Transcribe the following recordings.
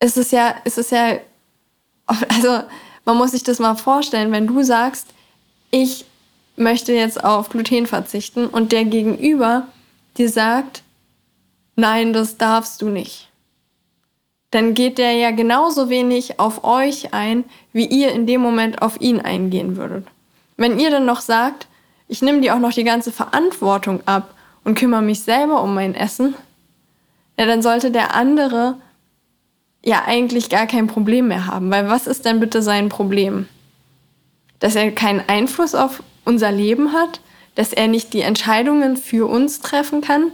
ist es ja, ist es ja, also man muss sich das mal vorstellen, wenn du sagst, ich möchte jetzt auf Gluten verzichten und der Gegenüber dir sagt, nein, das darfst du nicht. Dann geht der ja genauso wenig auf euch ein, wie ihr in dem Moment auf ihn eingehen würdet. Wenn ihr dann noch sagt, ich nehme dir auch noch die ganze Verantwortung ab und kümmere mich selber um mein Essen, ja, dann sollte der andere ja eigentlich gar kein Problem mehr haben. Weil was ist denn bitte sein Problem? Dass er keinen Einfluss auf unser Leben hat, dass er nicht die Entscheidungen für uns treffen kann.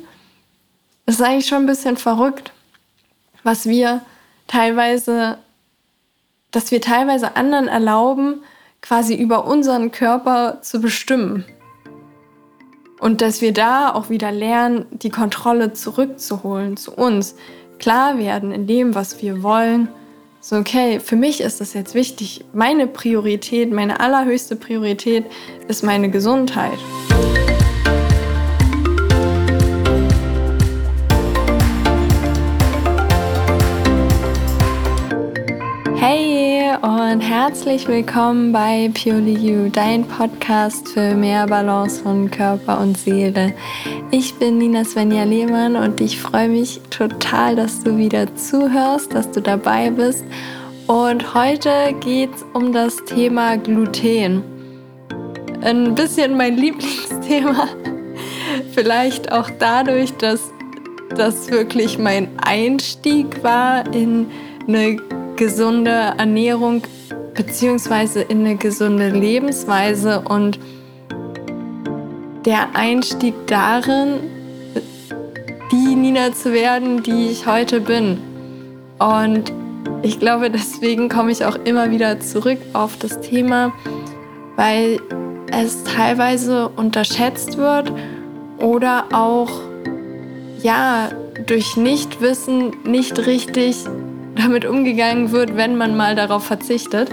Das ist eigentlich schon ein bisschen verrückt, was wir teilweise, dass wir teilweise anderen erlauben, quasi über unseren Körper zu bestimmen. Und dass wir da auch wieder lernen, die Kontrolle zurückzuholen zu uns, klar werden in dem, was wir wollen. So, okay, für mich ist das jetzt wichtig. Meine Priorität, meine allerhöchste Priorität ist meine Gesundheit. Hey und herzlich willkommen bei Purely You, dein Podcast für mehr Balance von Körper und Seele. Ich bin Nina Svenja Lehmann und ich freue mich total, dass du wieder zuhörst, dass du dabei bist. Und heute geht es um das Thema Gluten. Ein bisschen mein Lieblingsthema. Vielleicht auch dadurch, dass das wirklich mein Einstieg war in eine gesunde Ernährung beziehungsweise in eine gesunde Lebensweise und der Einstieg darin, die Nina zu werden, die ich heute bin. Und ich glaube, deswegen komme ich auch immer wieder zurück auf das Thema, weil es teilweise unterschätzt wird oder auch ja durch Nichtwissen nicht richtig damit umgegangen wird, wenn man mal darauf verzichtet.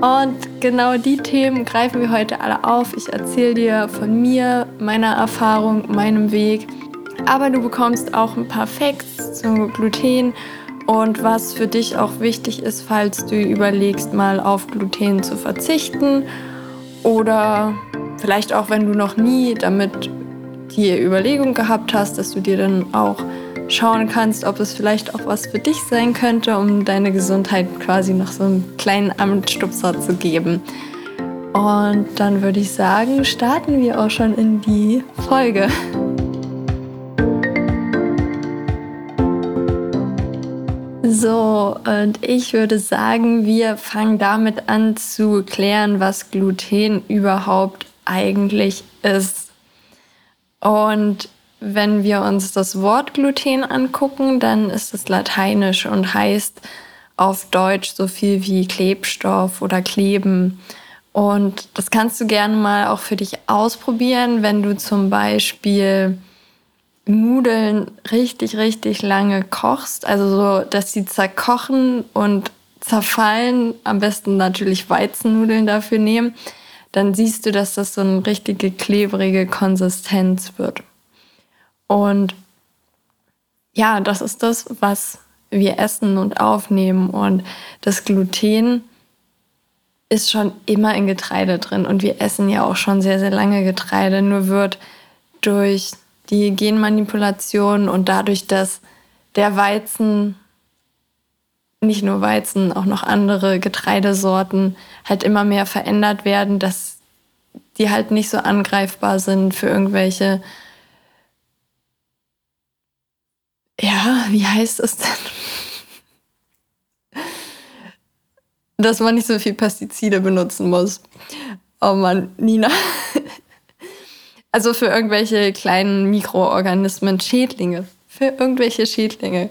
Und genau die Themen greifen wir heute alle auf. Ich erzähle dir von mir, meiner Erfahrung, meinem Weg. Aber du bekommst auch ein paar Facts zu Gluten und was für dich auch wichtig ist, falls du überlegst, mal auf Gluten zu verzichten. Oder vielleicht auch, wenn du noch nie damit die Überlegung gehabt hast, dass du dir dann auch schauen kannst, ob es vielleicht auch was für dich sein könnte, um deine Gesundheit quasi noch so einen kleinen Amtstupser zu geben. Und dann würde ich sagen, starten wir auch schon in die Folge. So, und ich würde sagen, wir fangen damit an zu klären, was Gluten überhaupt eigentlich ist. Und wenn wir uns das Wort Gluten angucken, dann ist es lateinisch und heißt auf Deutsch so viel wie Klebstoff oder Kleben. Und das kannst du gerne mal auch für dich ausprobieren, wenn du zum Beispiel Nudeln richtig, richtig lange kochst. Also so, dass sie zerkochen und zerfallen. Am besten natürlich Weizennudeln dafür nehmen. Dann siehst du, dass das so eine richtige klebrige Konsistenz wird. Und ja, das ist das, was wir essen und aufnehmen. Und das Gluten ist schon immer in Getreide drin. Und wir essen ja auch schon sehr, sehr lange Getreide. Nur wird durch die Genmanipulation und dadurch, dass der Weizen, nicht nur Weizen, auch noch andere Getreidesorten halt immer mehr verändert werden, dass die halt nicht so angreifbar sind für irgendwelche ja, wie heißt es denn? Dass man nicht so viel Pestizide benutzen muss. Oh Mann, Nina. Also für irgendwelche kleinen Mikroorganismen, Schädlinge. Für irgendwelche Schädlinge.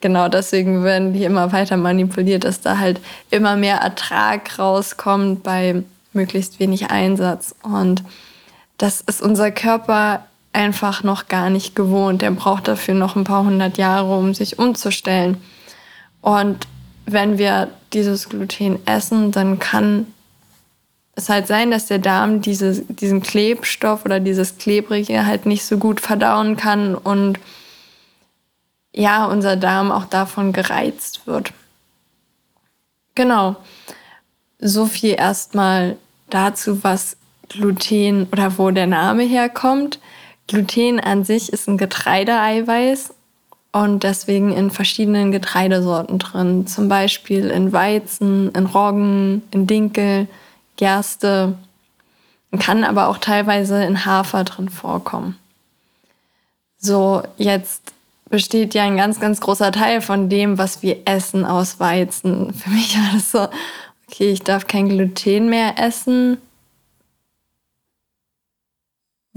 Genau deswegen werden die immer weiter manipuliert, dass da halt immer mehr Ertrag rauskommt bei möglichst wenig Einsatz. Und das ist unser Körper einfach noch gar nicht gewohnt. Er braucht dafür noch ein paar hundert Jahre, um sich umzustellen. Und wenn wir dieses Gluten essen, dann kann es halt sein, dass der Darm diese, diesen Klebstoff oder dieses Klebrige halt nicht so gut verdauen kann und ja, unser Darm auch davon gereizt wird. Genau. So viel erstmal dazu, was Gluten oder wo der Name herkommt. Gluten an sich ist ein Getreideeiweiß und deswegen in verschiedenen Getreidesorten drin. Zum Beispiel in Weizen, in Roggen, in Dinkel, Gerste. Kann aber auch teilweise in Hafer drin vorkommen. So, jetzt besteht ja ein ganz, ganz großer Teil von dem, was wir essen, aus Weizen. Für mich war das so, okay, ich darf kein Gluten mehr essen.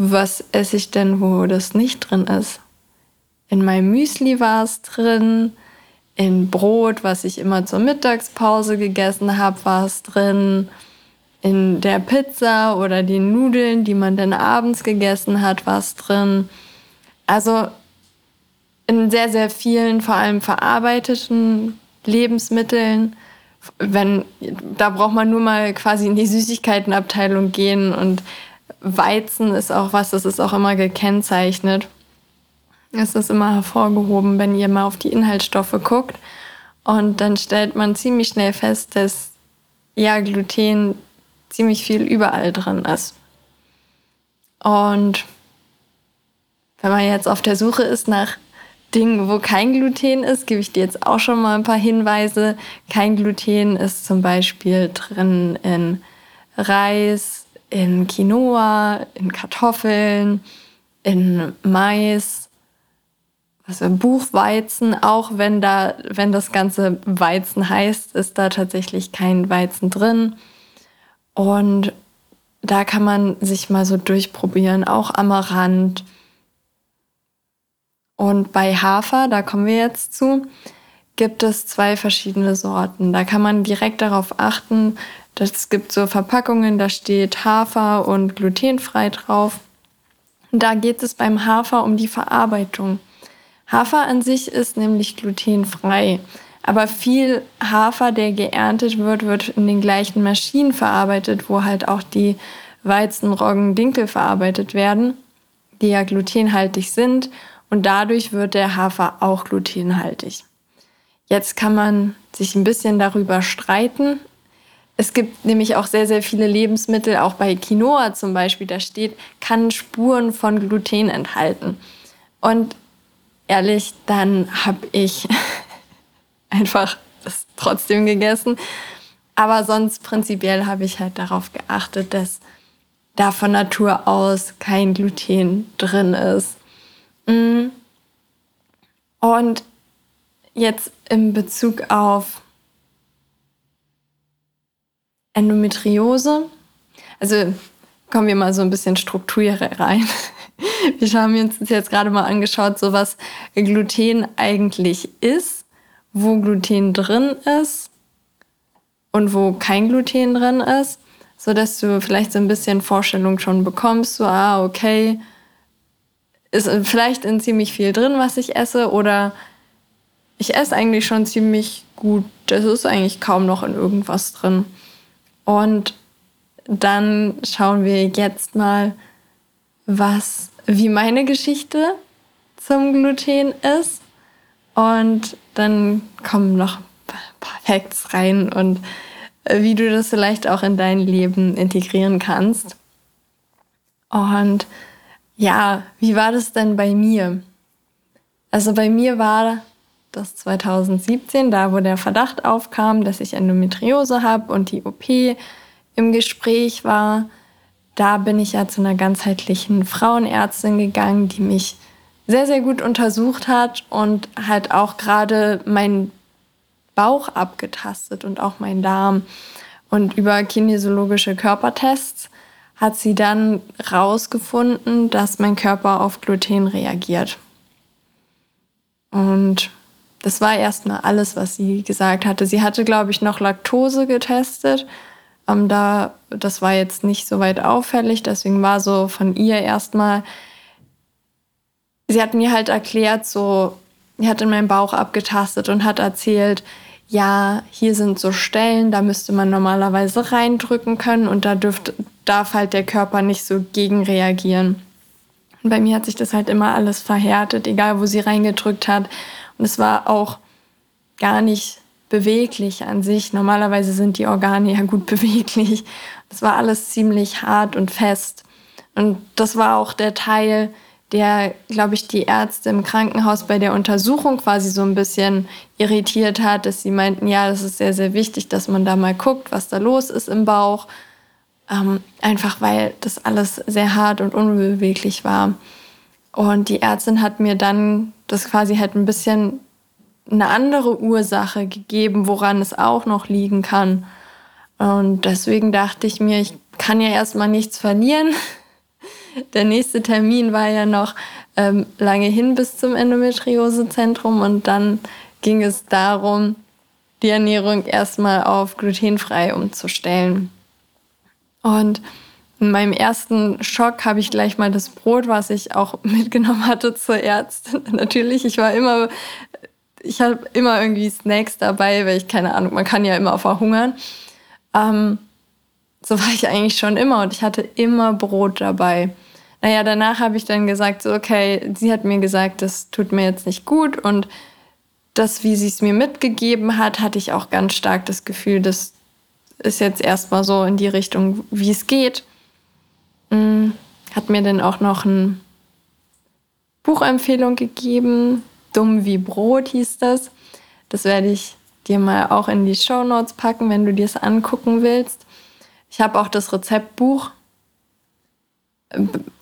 Was esse ich denn, wo das nicht drin ist? In meinem Müsli war es drin. In Brot, was ich immer zur Mittagspause gegessen habe, war es drin. In der Pizza oder den Nudeln, die man dann abends gegessen hat, war es drin. Also in sehr, sehr vielen, vor allem verarbeiteten Lebensmitteln. Wenn, da braucht man nur mal quasi in die Süßigkeitenabteilung gehen und Weizen ist auch was, das ist auch immer gekennzeichnet. Es ist immer hervorgehoben, wenn ihr mal auf die Inhaltsstoffe guckt. Und dann stellt man ziemlich schnell fest, dass ja Gluten ziemlich viel überall drin ist. Und wenn man jetzt auf der Suche ist nach Dingen, wo kein Gluten ist, gebe ich dir jetzt auch schon mal ein paar Hinweise. Kein Gluten ist zum Beispiel drin in Reis, in Quinoa, in Kartoffeln, in Mais, also Buchweizen, auch wenn da, wenn das Ganze Weizen heißt, ist da tatsächlich kein Weizen drin. Und da kann man sich mal so durchprobieren, auch Amaranth. Und bei Hafer, da kommen wir jetzt zu, gibt es zwei verschiedene Sorten. Da kann man direkt darauf achten, es gibt so Verpackungen, da steht Hafer und glutenfrei drauf. Da geht es beim Hafer um die Verarbeitung. Hafer an sich ist nämlich glutenfrei. Aber viel Hafer, der geerntet wird, wird in den gleichen Maschinen verarbeitet, wo halt auch die Weizen, Roggen, Dinkel verarbeitet werden, die ja glutenhaltig sind. Und dadurch wird der Hafer auch glutenhaltig. Jetzt kann man sich ein bisschen darüber streiten. Es gibt nämlich auch sehr, sehr viele Lebensmittel, auch bei Quinoa zum Beispiel, da steht, kann Spuren von Gluten enthalten. Und ehrlich, dann habe ich einfach das trotzdem gegessen. Aber sonst prinzipiell habe ich halt darauf geachtet, dass da von Natur aus kein Gluten drin ist. Mm. Und jetzt in Bezug auf Endometriose, also kommen wir mal so ein bisschen Struktur rein. Wir haben uns jetzt gerade mal angeschaut, so was Gluten eigentlich ist, wo Gluten drin ist und wo kein Gluten drin ist, so dass du vielleicht so ein bisschen Vorstellung schon bekommst, so ah okay, ist vielleicht in ziemlich viel drin, was ich esse oder ich esse eigentlich schon ziemlich gut. Das ist eigentlich kaum noch in irgendwas drin. Und dann schauen wir jetzt mal, was wie meine Geschichte zum Gluten ist. Und dann kommen noch ein paar Facts rein und wie du das vielleicht auch in dein Leben integrieren kannst. Und ja, wie war das denn bei mir? Also bei mir war das 2017, da wo der Verdacht aufkam, dass ich Endometriose habe und die OP im Gespräch war da bin ich ja zu einer ganzheitlichen Frauenärztin gegangen, die mich sehr, sehr gut untersucht hat und halt auch gerade meinen Bauch abgetastet und auch meinen Darm. Und über kinesiologische Körpertests hat sie dann rausgefunden, dass mein Körper auf Gluten reagiert. Und das war erstmal alles, was sie gesagt hatte. Sie hatte, glaube ich, noch Laktose getestet ähm, da, das war jetzt nicht so weit auffällig, deswegen war so von ihr erstmal, sie hat mir halt erklärt, so, sie hat in meinen Bauch abgetastet und hat erzählt, ja, hier sind so Stellen, da müsste man normalerweise reindrücken können und da dürft, darf halt der Körper nicht so gegen reagieren. Und bei mir hat sich das halt immer alles verhärtet, egal wo sie reingedrückt hat. Und es war auch gar nicht beweglich an sich. Normalerweise sind die Organe ja gut beweglich. Es war alles ziemlich hart und fest. Und das war auch der Teil, der, glaube ich, die Ärzte im Krankenhaus bei der Untersuchung quasi so ein bisschen irritiert hat, dass sie meinten, ja, das ist sehr, sehr wichtig, dass man da mal guckt, was da los ist im Bauch. Ähm, einfach weil das alles sehr hart und unbeweglich war. Und die Ärztin hat mir dann das quasi halt ein bisschen eine andere Ursache gegeben, woran es auch noch liegen kann. Und deswegen dachte ich mir, ich kann ja erstmal nichts verlieren. Der nächste Termin war ja noch ähm, lange hin bis zum Endometriosezentrum und dann ging es darum, die Ernährung erstmal auf glutenfrei umzustellen. Und in meinem ersten Schock habe ich gleich mal das Brot, was ich auch mitgenommen hatte zur Ärztin. Natürlich, ich war immer, ich habe immer irgendwie Snacks dabei, weil ich keine Ahnung, man kann ja immer verhungern. Ähm, so war ich eigentlich schon immer und ich hatte immer Brot dabei. Naja, danach habe ich dann gesagt, so, okay, sie hat mir gesagt, das tut mir jetzt nicht gut und das, wie sie es mir mitgegeben hat, hatte ich auch ganz stark das Gefühl, das ist jetzt erstmal so in die Richtung, wie es geht. Hm, hat mir dann auch noch eine Buchempfehlung gegeben. Dumm wie Brot hieß das. Das werde ich dir mal auch in die Show Notes packen, wenn du dir es angucken willst. Ich habe auch das Rezeptbuch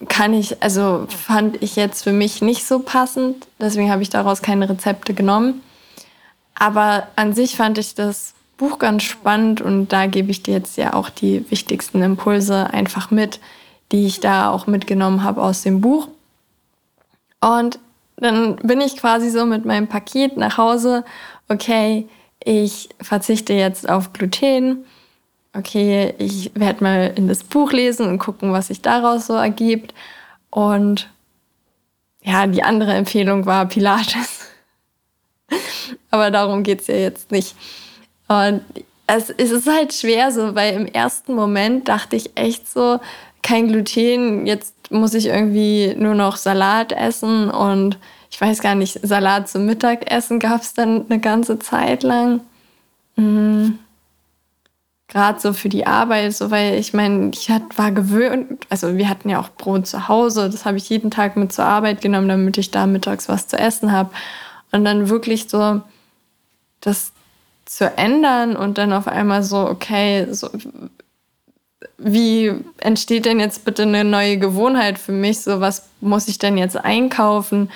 kann ich, also fand ich jetzt für mich nicht so passend. Deswegen habe ich daraus keine Rezepte genommen. Aber an sich fand ich das Buch ganz spannend und da gebe ich dir jetzt ja auch die wichtigsten Impulse einfach mit, die ich da auch mitgenommen habe aus dem Buch. Und dann bin ich quasi so mit meinem Paket nach Hause. Okay, ich verzichte jetzt auf Gluten okay, ich werde mal in das Buch lesen und gucken, was sich daraus so ergibt. Und ja, die andere Empfehlung war Pilates. Aber darum geht's ja jetzt nicht. Und es, es ist halt schwer so, weil im ersten Moment dachte ich echt so, kein Gluten, jetzt muss ich irgendwie nur noch Salat essen und ich weiß gar nicht, Salat zum Mittagessen gab es dann eine ganze Zeit lang. Mhm gerade so für die Arbeit, so weil ich meine, ich hat, war gewöhnt, also wir hatten ja auch Brot zu Hause, das habe ich jeden Tag mit zur Arbeit genommen, damit ich da mittags was zu essen habe. Und dann wirklich so das zu ändern und dann auf einmal so, okay, so, wie entsteht denn jetzt bitte eine neue Gewohnheit für mich? So, was muss ich denn jetzt einkaufen?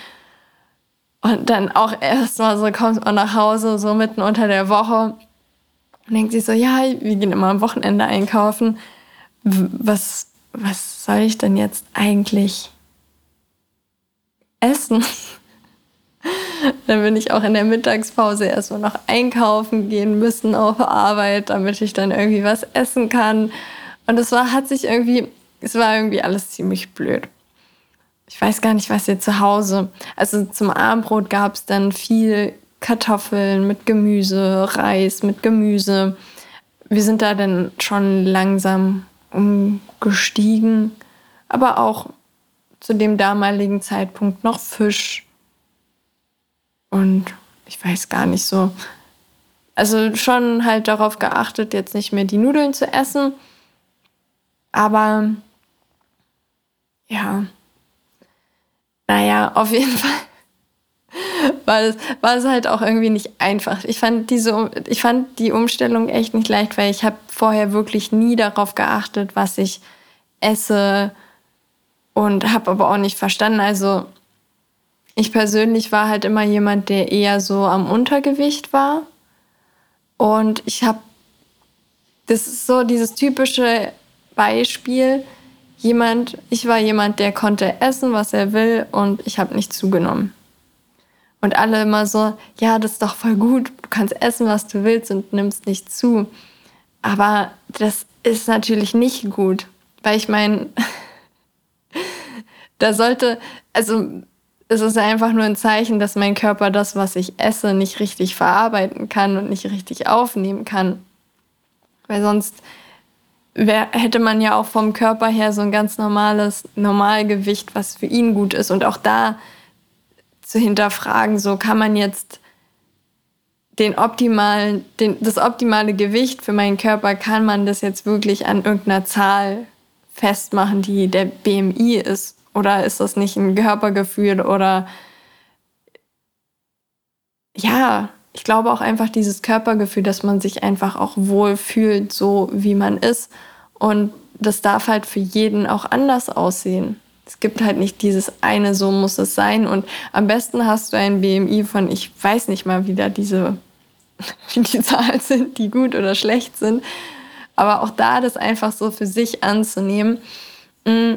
Und dann auch erstmal so kommt man nach Hause, so mitten unter der Woche und denkt sich so, ja, wir gehen immer am Wochenende einkaufen. Was, was soll ich denn jetzt eigentlich essen? Dann bin ich auch in der Mittagspause erstmal noch einkaufen gehen müssen auf Arbeit, damit ich dann irgendwie was essen kann. Und es war, hat sich irgendwie, es war irgendwie alles ziemlich blöd. Ich weiß gar nicht, was ihr zu Hause. Also zum Abendbrot gab es dann viel Kartoffeln mit Gemüse, Reis mit Gemüse. Wir sind da dann schon langsam umgestiegen, aber auch zu dem damaligen Zeitpunkt noch Fisch. Und ich weiß gar nicht so. Also schon halt darauf geachtet, jetzt nicht mehr die Nudeln zu essen. Aber ja. Naja, auf jeden Fall war es, war es halt auch irgendwie nicht einfach. Ich fand, diese, ich fand die Umstellung echt nicht leicht, weil ich habe vorher wirklich nie darauf geachtet, was ich esse und habe aber auch nicht verstanden. Also ich persönlich war halt immer jemand, der eher so am Untergewicht war. Und ich habe, das ist so dieses typische Beispiel, jemand, ich war jemand, der konnte essen, was er will und ich habe nicht zugenommen. Und alle immer so, ja, das ist doch voll gut, du kannst essen, was du willst und nimmst nicht zu. Aber das ist natürlich nicht gut, weil ich meine, da sollte, also es ist einfach nur ein Zeichen, dass mein Körper das, was ich esse, nicht richtig verarbeiten kann und nicht richtig aufnehmen kann. Weil sonst wär, hätte man ja auch vom Körper her so ein ganz normales Normalgewicht, was für ihn gut ist. Und auch da zu hinterfragen, so kann man jetzt den optimalen, den, das optimale Gewicht für meinen Körper, kann man das jetzt wirklich an irgendeiner Zahl festmachen, die der BMI ist? Oder ist das nicht ein Körpergefühl? Oder ja, ich glaube auch einfach dieses Körpergefühl, dass man sich einfach auch wohl fühlt, so wie man ist. Und das darf halt für jeden auch anders aussehen. Es gibt halt nicht dieses eine, so muss es sein. Und am besten hast du ein BMI von, ich weiß nicht mal, wie da diese, wie die Zahlen sind, die gut oder schlecht sind. Aber auch da das einfach so für sich anzunehmen mm,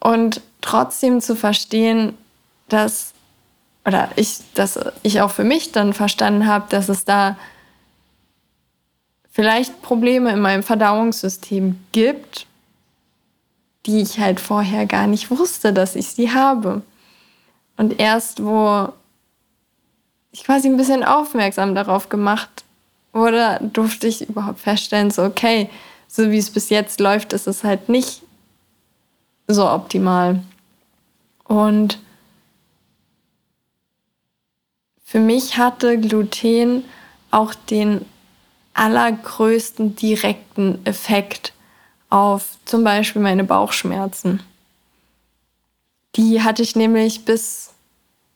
und trotzdem zu verstehen, dass, oder ich, dass ich auch für mich dann verstanden habe, dass es da vielleicht Probleme in meinem Verdauungssystem gibt, die ich halt vorher gar nicht wusste, dass ich sie habe. Und erst wo ich quasi ein bisschen aufmerksam darauf gemacht wurde, durfte ich überhaupt feststellen, so okay, so wie es bis jetzt läuft, ist es halt nicht so optimal. Und für mich hatte Gluten auch den allergrößten direkten Effekt auf zum Beispiel meine Bauchschmerzen. Die hatte ich nämlich bis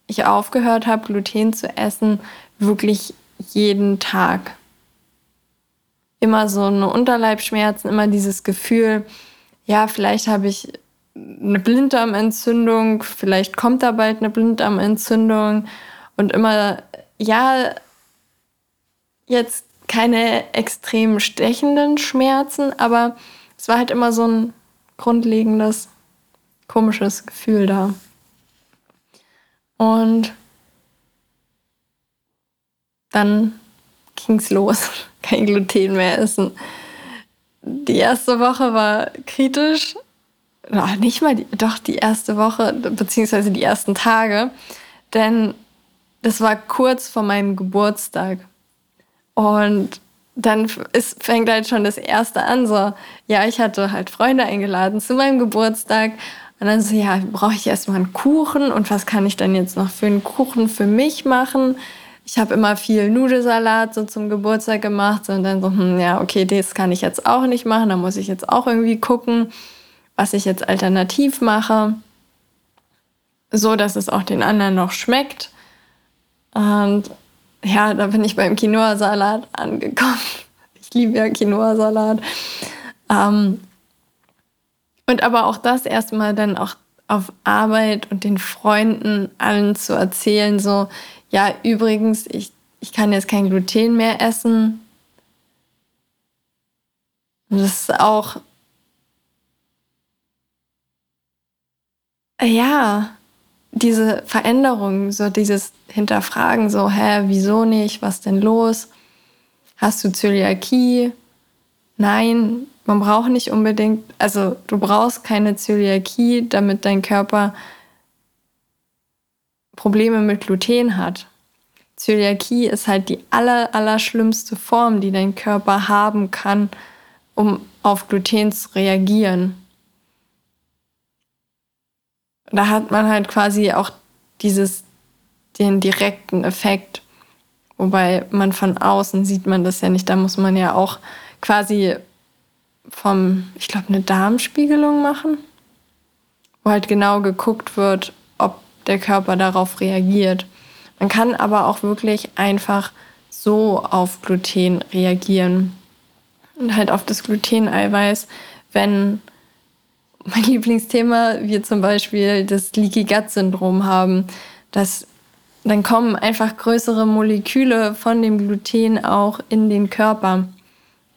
ich aufgehört habe, Gluten zu essen, wirklich jeden Tag. Immer so eine Unterleibschmerzen, immer dieses Gefühl, ja, vielleicht habe ich eine Blinddarmentzündung, vielleicht kommt da bald eine Blinddarmentzündung und immer, ja, jetzt keine extrem stechenden Schmerzen, aber es war halt immer so ein grundlegendes, komisches Gefühl da. Und dann ging's los. Kein Gluten mehr essen. Die erste Woche war kritisch. Nicht mal, die, doch die erste Woche, beziehungsweise die ersten Tage. Denn das war kurz vor meinem Geburtstag. Und dann ist, fängt halt schon das erste an, so, ja, ich hatte halt Freunde eingeladen zu meinem Geburtstag. Und dann so, ja, brauche ich erstmal einen Kuchen und was kann ich dann jetzt noch für einen Kuchen für mich machen? Ich habe immer viel Nudelsalat so zum Geburtstag gemacht und dann so, hm, ja, okay, das kann ich jetzt auch nicht machen, da muss ich jetzt auch irgendwie gucken, was ich jetzt alternativ mache, so dass es auch den anderen noch schmeckt. Und ja, da bin ich beim Quinoa-Salat angekommen. Ich liebe ja Quinoa-Salat. Ähm, und aber auch das erstmal dann auch auf Arbeit und den Freunden allen zu erzählen, so, ja, übrigens, ich, ich kann jetzt kein Gluten mehr essen. Und das ist auch, ja, diese Veränderung, so dieses Hinterfragen, so, hä, wieso nicht, was denn los? Hast du Zöliakie? Nein, man braucht nicht unbedingt, also du brauchst keine Zöliakie, damit dein Körper Probleme mit Gluten hat. Zöliakie ist halt die aller, aller schlimmste Form, die dein Körper haben kann, um auf Gluten zu reagieren da hat man halt quasi auch dieses, den direkten Effekt. Wobei man von außen sieht man das ja nicht. Da muss man ja auch quasi vom, ich glaube, eine Darmspiegelung machen, wo halt genau geguckt wird, ob der Körper darauf reagiert. Man kann aber auch wirklich einfach so auf Gluten reagieren und halt auf das Gluteneiweiß, wenn mein Lieblingsthema, wir zum Beispiel das Leaky Gut Syndrom haben, dass dann kommen einfach größere Moleküle von dem Gluten auch in den Körper.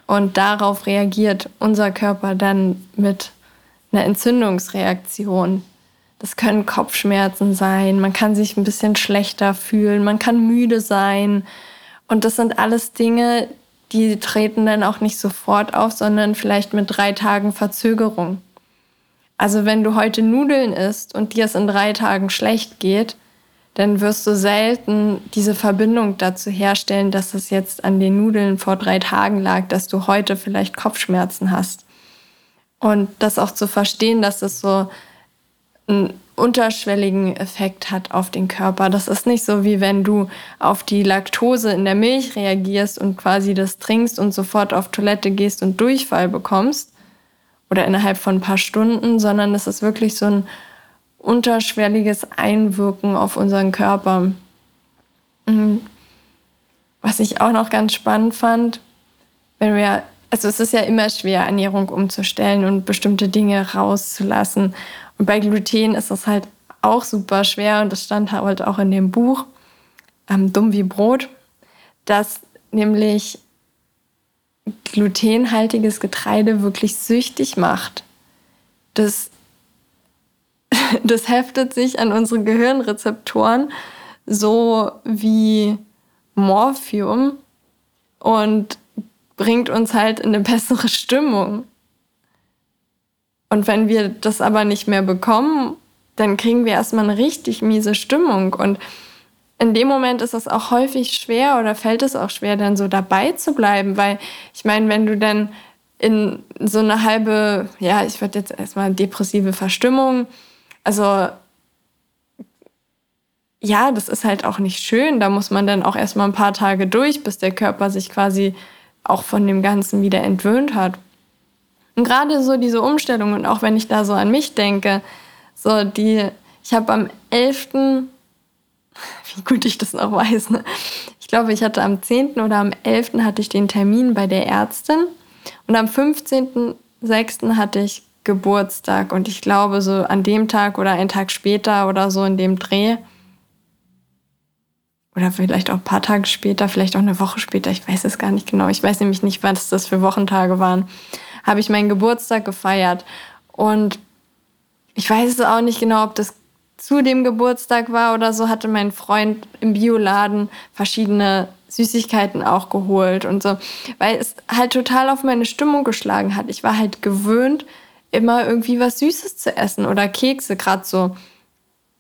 Und darauf reagiert unser Körper dann mit einer Entzündungsreaktion. Das können Kopfschmerzen sein, man kann sich ein bisschen schlechter fühlen, man kann müde sein. Und das sind alles Dinge, die treten dann auch nicht sofort auf, sondern vielleicht mit drei Tagen Verzögerung. Also wenn du heute Nudeln isst und dir es in drei Tagen schlecht geht, dann wirst du selten diese Verbindung dazu herstellen, dass es jetzt an den Nudeln vor drei Tagen lag, dass du heute vielleicht Kopfschmerzen hast. Und das auch zu verstehen, dass es so ein unterschwelligen Effekt hat auf den Körper. Das ist nicht so, wie wenn du auf die Laktose in der Milch reagierst und quasi das trinkst und sofort auf Toilette gehst und Durchfall bekommst oder innerhalb von ein paar Stunden, sondern es ist wirklich so ein unterschwelliges Einwirken auf unseren Körper. Mhm. Was ich auch noch ganz spannend fand, wenn wir, also es ist ja immer schwer, Ernährung umzustellen und bestimmte Dinge rauszulassen. Und bei Gluten ist das halt auch super schwer und das stand halt auch in dem Buch ähm, Dumm wie Brot, dass nämlich glutenhaltiges Getreide wirklich süchtig macht. Das, das heftet sich an unsere Gehirnrezeptoren so wie Morphium und bringt uns halt in eine bessere Stimmung. Und wenn wir das aber nicht mehr bekommen, dann kriegen wir erstmal eine richtig miese Stimmung. Und in dem Moment ist es auch häufig schwer oder fällt es auch schwer, dann so dabei zu bleiben, weil ich meine, wenn du dann in so eine halbe, ja, ich würde jetzt erstmal depressive Verstimmung, also ja, das ist halt auch nicht schön. Da muss man dann auch erstmal ein paar Tage durch, bis der Körper sich quasi auch von dem Ganzen wieder entwöhnt hat. Und gerade so diese Umstellung und auch wenn ich da so an mich denke, so die, ich habe am 11., wie gut ich das noch weiß, ne? ich glaube, ich hatte am 10. oder am 11. hatte ich den Termin bei der Ärztin und am 15.06. hatte ich Geburtstag und ich glaube, so an dem Tag oder einen Tag später oder so in dem Dreh, oder vielleicht auch ein paar Tage später, vielleicht auch eine Woche später, ich weiß es gar nicht genau. Ich weiß nämlich nicht, was das für Wochentage waren habe ich meinen Geburtstag gefeiert. Und ich weiß es auch nicht genau, ob das zu dem Geburtstag war oder so, hatte mein Freund im Bioladen verschiedene Süßigkeiten auch geholt und so, weil es halt total auf meine Stimmung geschlagen hat. Ich war halt gewöhnt, immer irgendwie was Süßes zu essen oder Kekse, gerade so,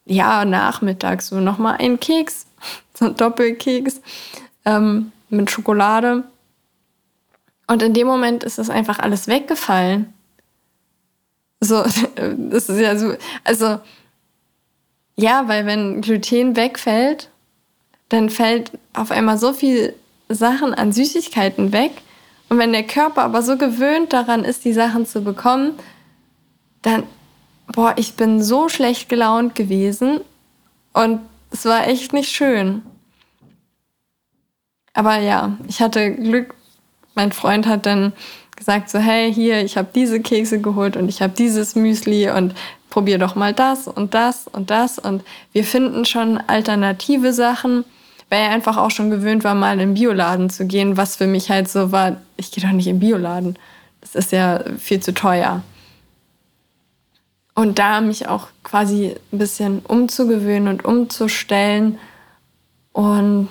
ja, nachmittags, so nochmal ein Keks, so ein Doppelkeks ähm, mit Schokolade. Und in dem Moment ist das einfach alles weggefallen. So, das ist ja so, also, ja, weil wenn Gluten wegfällt, dann fällt auf einmal so viel Sachen an Süßigkeiten weg. Und wenn der Körper aber so gewöhnt daran ist, die Sachen zu bekommen, dann, boah, ich bin so schlecht gelaunt gewesen und es war echt nicht schön. Aber ja, ich hatte Glück mein Freund hat dann gesagt so, hey, hier, ich habe diese Kekse geholt und ich habe dieses Müsli und probier doch mal das und das und das. Und wir finden schon alternative Sachen, weil er einfach auch schon gewöhnt war, mal in den Bioladen zu gehen, was für mich halt so war, ich gehe doch nicht in den Bioladen. Das ist ja viel zu teuer. Und da mich auch quasi ein bisschen umzugewöhnen und umzustellen und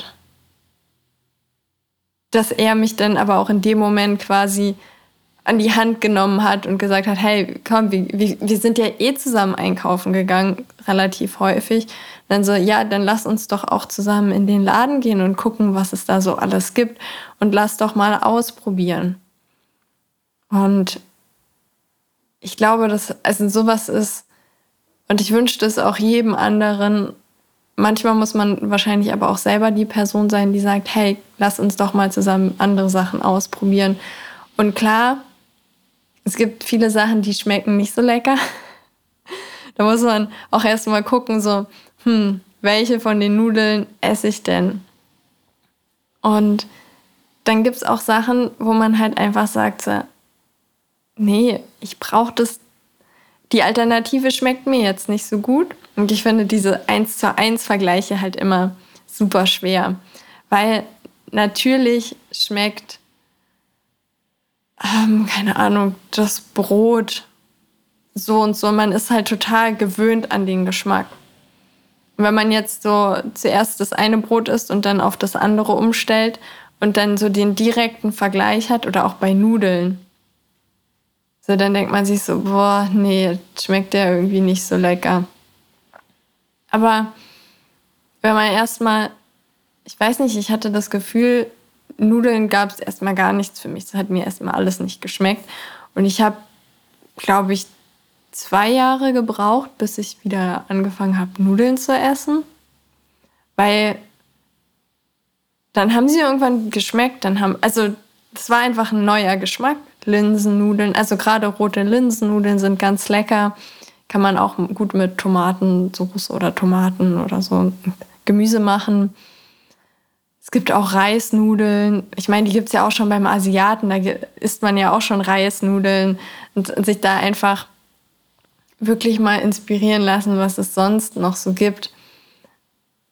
dass er mich dann aber auch in dem Moment quasi an die Hand genommen hat und gesagt hat, hey, komm, wir, wir sind ja eh zusammen einkaufen gegangen, relativ häufig. dann so, ja, dann lass uns doch auch zusammen in den Laden gehen und gucken, was es da so alles gibt und lass doch mal ausprobieren. Und ich glaube, dass also sowas ist, und ich wünschte es auch jedem anderen, Manchmal muss man wahrscheinlich aber auch selber die Person sein, die sagt, hey, lass uns doch mal zusammen andere Sachen ausprobieren. Und klar, es gibt viele Sachen, die schmecken nicht so lecker. Da muss man auch erstmal gucken, so, hm, welche von den Nudeln esse ich denn? Und dann gibt es auch Sachen, wo man halt einfach sagt, so, nee, ich brauche das die Alternative schmeckt mir jetzt nicht so gut. Und ich finde diese 1 zu 1 Vergleiche halt immer super schwer. Weil natürlich schmeckt, ähm, keine Ahnung, das Brot so und so. Man ist halt total gewöhnt an den Geschmack. Wenn man jetzt so zuerst das eine Brot isst und dann auf das andere umstellt und dann so den direkten Vergleich hat oder auch bei Nudeln, so, dann denkt man sich so, boah, nee, schmeckt der irgendwie nicht so lecker. Aber wenn man erstmal, ich weiß nicht, ich hatte das Gefühl, Nudeln gab es erstmal gar nichts für mich. Das hat mir erstmal alles nicht geschmeckt. Und ich habe, glaube ich, zwei Jahre gebraucht, bis ich wieder angefangen habe, Nudeln zu essen. Weil dann haben sie irgendwann geschmeckt, dann haben, also das war einfach ein neuer Geschmack. Linsennudeln, also gerade rote Linsennudeln sind ganz lecker. Kann man auch gut mit Tomatensauce oder Tomaten oder so Gemüse machen. Es gibt auch Reisnudeln. Ich meine, die gibt es ja auch schon beim Asiaten. Da isst man ja auch schon Reisnudeln und sich da einfach wirklich mal inspirieren lassen, was es sonst noch so gibt.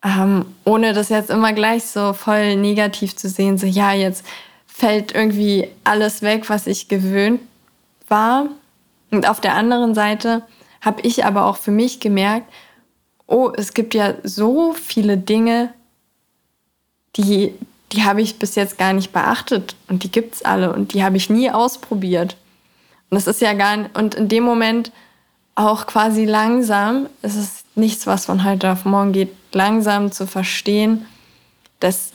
Ähm, ohne das jetzt immer gleich so voll negativ zu sehen, so ja, jetzt fällt irgendwie alles weg, was ich gewöhnt war. Und auf der anderen Seite habe ich aber auch für mich gemerkt, oh, es gibt ja so viele Dinge, die, die habe ich bis jetzt gar nicht beachtet und die gibt es alle und die habe ich nie ausprobiert. Und das ist ja gar nicht, und in dem Moment auch quasi langsam, es ist nichts, was von heute auf morgen geht, langsam zu verstehen, dass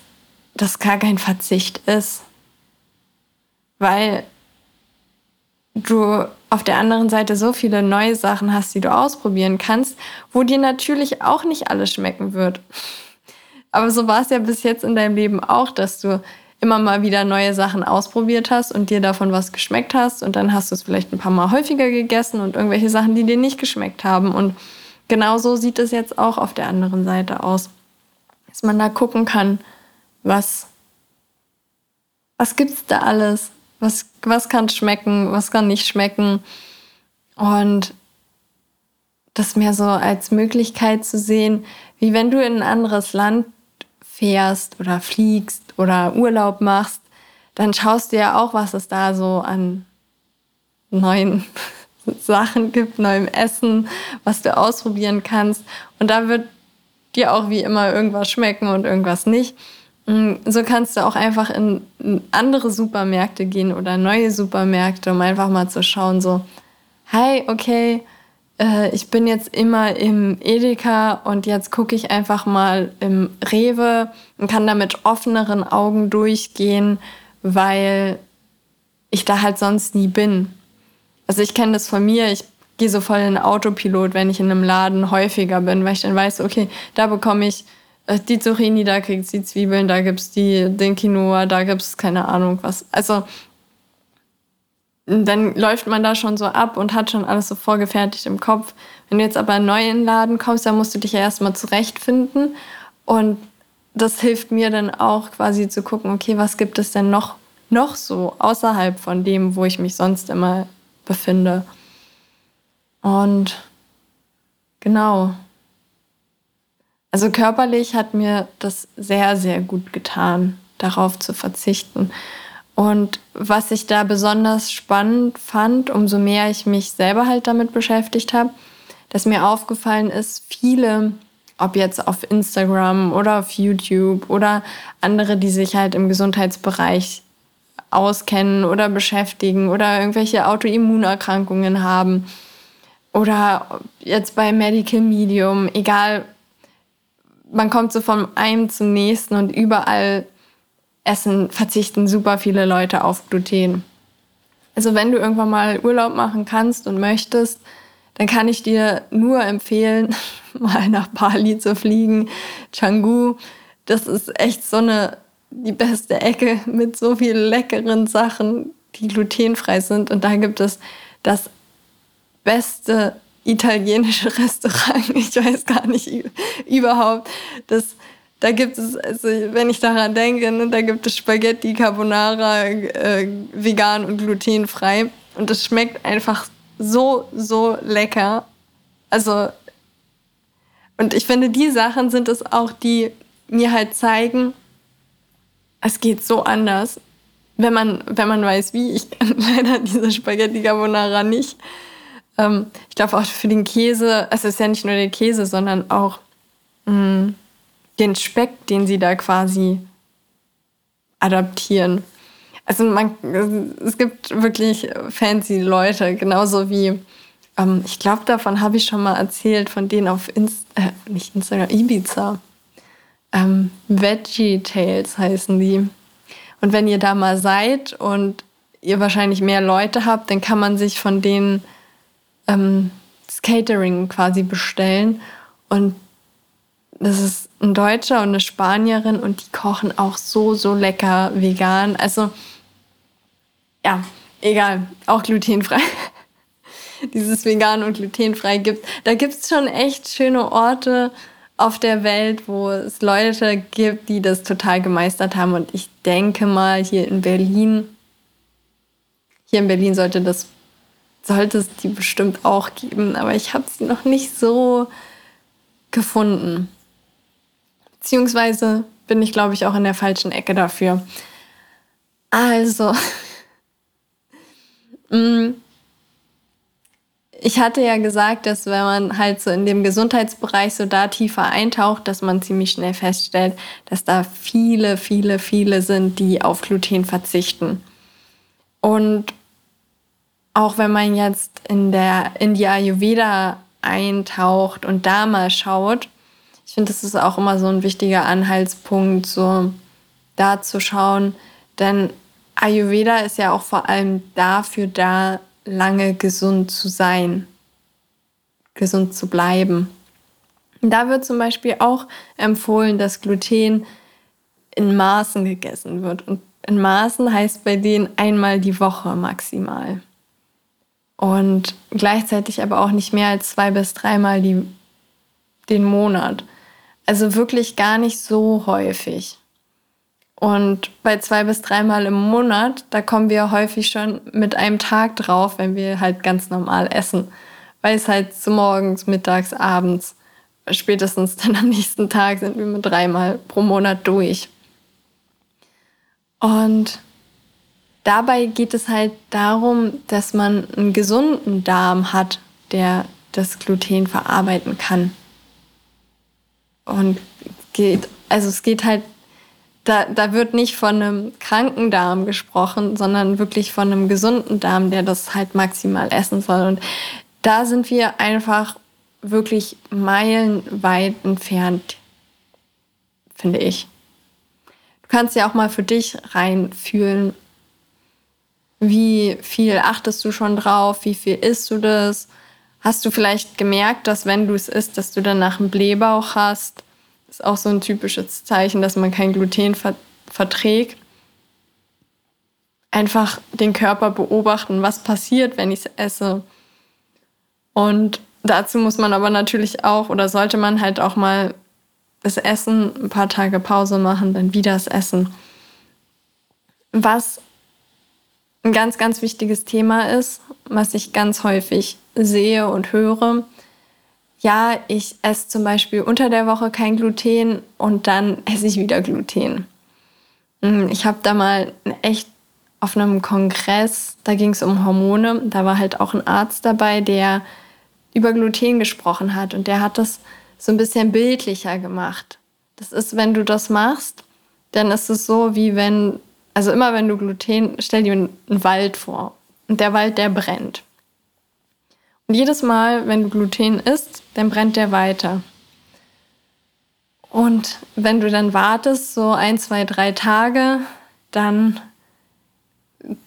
das gar kein Verzicht ist. Weil du auf der anderen Seite so viele neue Sachen hast, die du ausprobieren kannst, wo dir natürlich auch nicht alles schmecken wird. Aber so war es ja bis jetzt in deinem Leben auch, dass du immer mal wieder neue Sachen ausprobiert hast und dir davon was geschmeckt hast und dann hast du es vielleicht ein paar Mal häufiger gegessen und irgendwelche Sachen, die dir nicht geschmeckt haben. Und genau so sieht es jetzt auch auf der anderen Seite aus. Dass man da gucken kann, was, was gibt's da alles? Was, was kann schmecken, was kann nicht schmecken? Und das mehr so als Möglichkeit zu sehen, wie wenn du in ein anderes Land fährst oder fliegst oder Urlaub machst, dann schaust du ja auch, was es da so an neuen Sachen gibt, neuem Essen, was du ausprobieren kannst. Und da wird dir auch wie immer irgendwas schmecken und irgendwas nicht. Mm, so kannst du auch einfach in andere Supermärkte gehen oder neue Supermärkte, um einfach mal zu schauen, so, hi, okay, äh, ich bin jetzt immer im Edeka und jetzt gucke ich einfach mal im Rewe und kann da mit offeneren Augen durchgehen, weil ich da halt sonst nie bin. Also ich kenne das von mir, ich gehe so voll in Autopilot, wenn ich in einem Laden häufiger bin, weil ich dann weiß, okay, da bekomme ich äh, die Zucchini, da kriegt die Zwiebeln, da gibt es den Quinoa, da gibt es keine Ahnung was. Also dann läuft man da schon so ab und hat schon alles so vorgefertigt im Kopf. Wenn du jetzt aber neu in den Laden kommst, dann musst du dich ja erstmal zurechtfinden. Und das hilft mir dann auch quasi zu gucken, okay, was gibt es denn noch, noch so außerhalb von dem, wo ich mich sonst immer befinde. Und genau. Also körperlich hat mir das sehr, sehr gut getan, darauf zu verzichten. Und was ich da besonders spannend fand, umso mehr ich mich selber halt damit beschäftigt habe, dass mir aufgefallen ist, viele, ob jetzt auf Instagram oder auf YouTube oder andere, die sich halt im Gesundheitsbereich auskennen oder beschäftigen oder irgendwelche Autoimmunerkrankungen haben oder jetzt bei Medical Medium, egal, man kommt so von einem zum nächsten und überall essen, verzichten super viele Leute auf Gluten. Also wenn du irgendwann mal Urlaub machen kannst und möchtest, dann kann ich dir nur empfehlen, mal nach Bali zu fliegen. Canggu, das ist echt so eine die beste Ecke mit so vielen leckeren Sachen, die glutenfrei sind. Und da gibt es das beste italienische Restaurant. Ich weiß gar nicht überhaupt. Das da gibt es, also wenn ich daran denke, ne, da gibt es Spaghetti Carbonara äh, vegan und glutenfrei. Und es schmeckt einfach so, so lecker. Also, und ich finde, die Sachen sind es auch, die mir halt zeigen, es geht so anders. Wenn man, wenn man weiß, wie. Ich kann leider diese Spaghetti Carbonara nicht. Ähm, ich glaube auch für den Käse, es ist ja nicht nur der Käse, sondern auch mh, mm, den Speck, den sie da quasi adaptieren. Also man, es gibt wirklich fancy Leute, genauso wie, ähm, ich glaube, davon habe ich schon mal erzählt, von denen auf Inst äh, nicht Instagram, Ibiza. Ähm, Veggie Tales heißen die. Und wenn ihr da mal seid und ihr wahrscheinlich mehr Leute habt, dann kann man sich von denen ähm, das Catering quasi bestellen. Und das ist ein Deutscher und eine Spanierin und die kochen auch so, so lecker vegan. Also, ja, egal, auch glutenfrei. Dieses vegan und glutenfrei gibt. Da gibt es schon echt schöne Orte auf der Welt, wo es Leute gibt, die das total gemeistert haben. Und ich denke mal, hier in Berlin, hier in Berlin sollte das, sollte es die bestimmt auch geben, aber ich habe sie noch nicht so gefunden. Beziehungsweise bin ich, glaube ich, auch in der falschen Ecke dafür. Also, mm, ich hatte ja gesagt, dass wenn man halt so in dem Gesundheitsbereich so da tiefer eintaucht, dass man ziemlich schnell feststellt, dass da viele, viele, viele sind, die auf Gluten verzichten. Und auch wenn man jetzt in, der, in die Ayurveda eintaucht und da mal schaut, ich finde, das ist auch immer so ein wichtiger Anhaltspunkt, so da zu schauen. Denn Ayurveda ist ja auch vor allem dafür da, lange gesund zu sein, gesund zu bleiben. Da wird zum Beispiel auch empfohlen, dass Gluten in Maßen gegessen wird. Und in Maßen heißt bei denen einmal die Woche maximal. Und gleichzeitig aber auch nicht mehr als zwei bis dreimal die, den Monat. Also wirklich gar nicht so häufig. Und bei zwei bis dreimal im Monat, da kommen wir häufig schon mit einem Tag drauf, wenn wir halt ganz normal essen. Weil es halt so morgens, mittags, abends, spätestens dann am nächsten Tag sind wir mit dreimal pro Monat durch. Und dabei geht es halt darum, dass man einen gesunden Darm hat, der das Gluten verarbeiten kann. Und geht, also es geht halt da, da wird nicht von einem kranken Darm gesprochen, sondern wirklich von einem gesunden Darm, der das halt maximal essen soll. Und da sind wir einfach wirklich meilenweit entfernt, finde ich. Du kannst ja auch mal für dich reinfühlen, wie viel achtest du schon drauf, wie viel isst du das? Hast du vielleicht gemerkt, dass wenn du es isst, dass du danach einen Blähbauch hast? ist auch so ein typisches Zeichen, dass man kein Gluten ver verträgt. Einfach den Körper beobachten, was passiert, wenn ich es esse. Und dazu muss man aber natürlich auch oder sollte man halt auch mal das Essen, ein paar Tage Pause machen, dann wieder das Essen. Was ein ganz, ganz wichtiges Thema ist, was ich ganz häufig sehe und höre, ja, ich esse zum Beispiel unter der Woche kein Gluten und dann esse ich wieder Gluten. Mm, ich habe da mal echt auf einem Kongress, da ging es um Hormone, da war halt auch ein Arzt dabei, der über Gluten gesprochen hat und der hat das so ein bisschen bildlicher gemacht. Das ist, wenn du das machst, dann ist es so, wie wenn, also immer wenn du Gluten, stell dir einen Wald vor und der Wald, der brennt. Und jedes Mal, wenn du Gluten isst, dann brennt der weiter. Und wenn du dann wartest, so ein, zwei, drei Tage, dann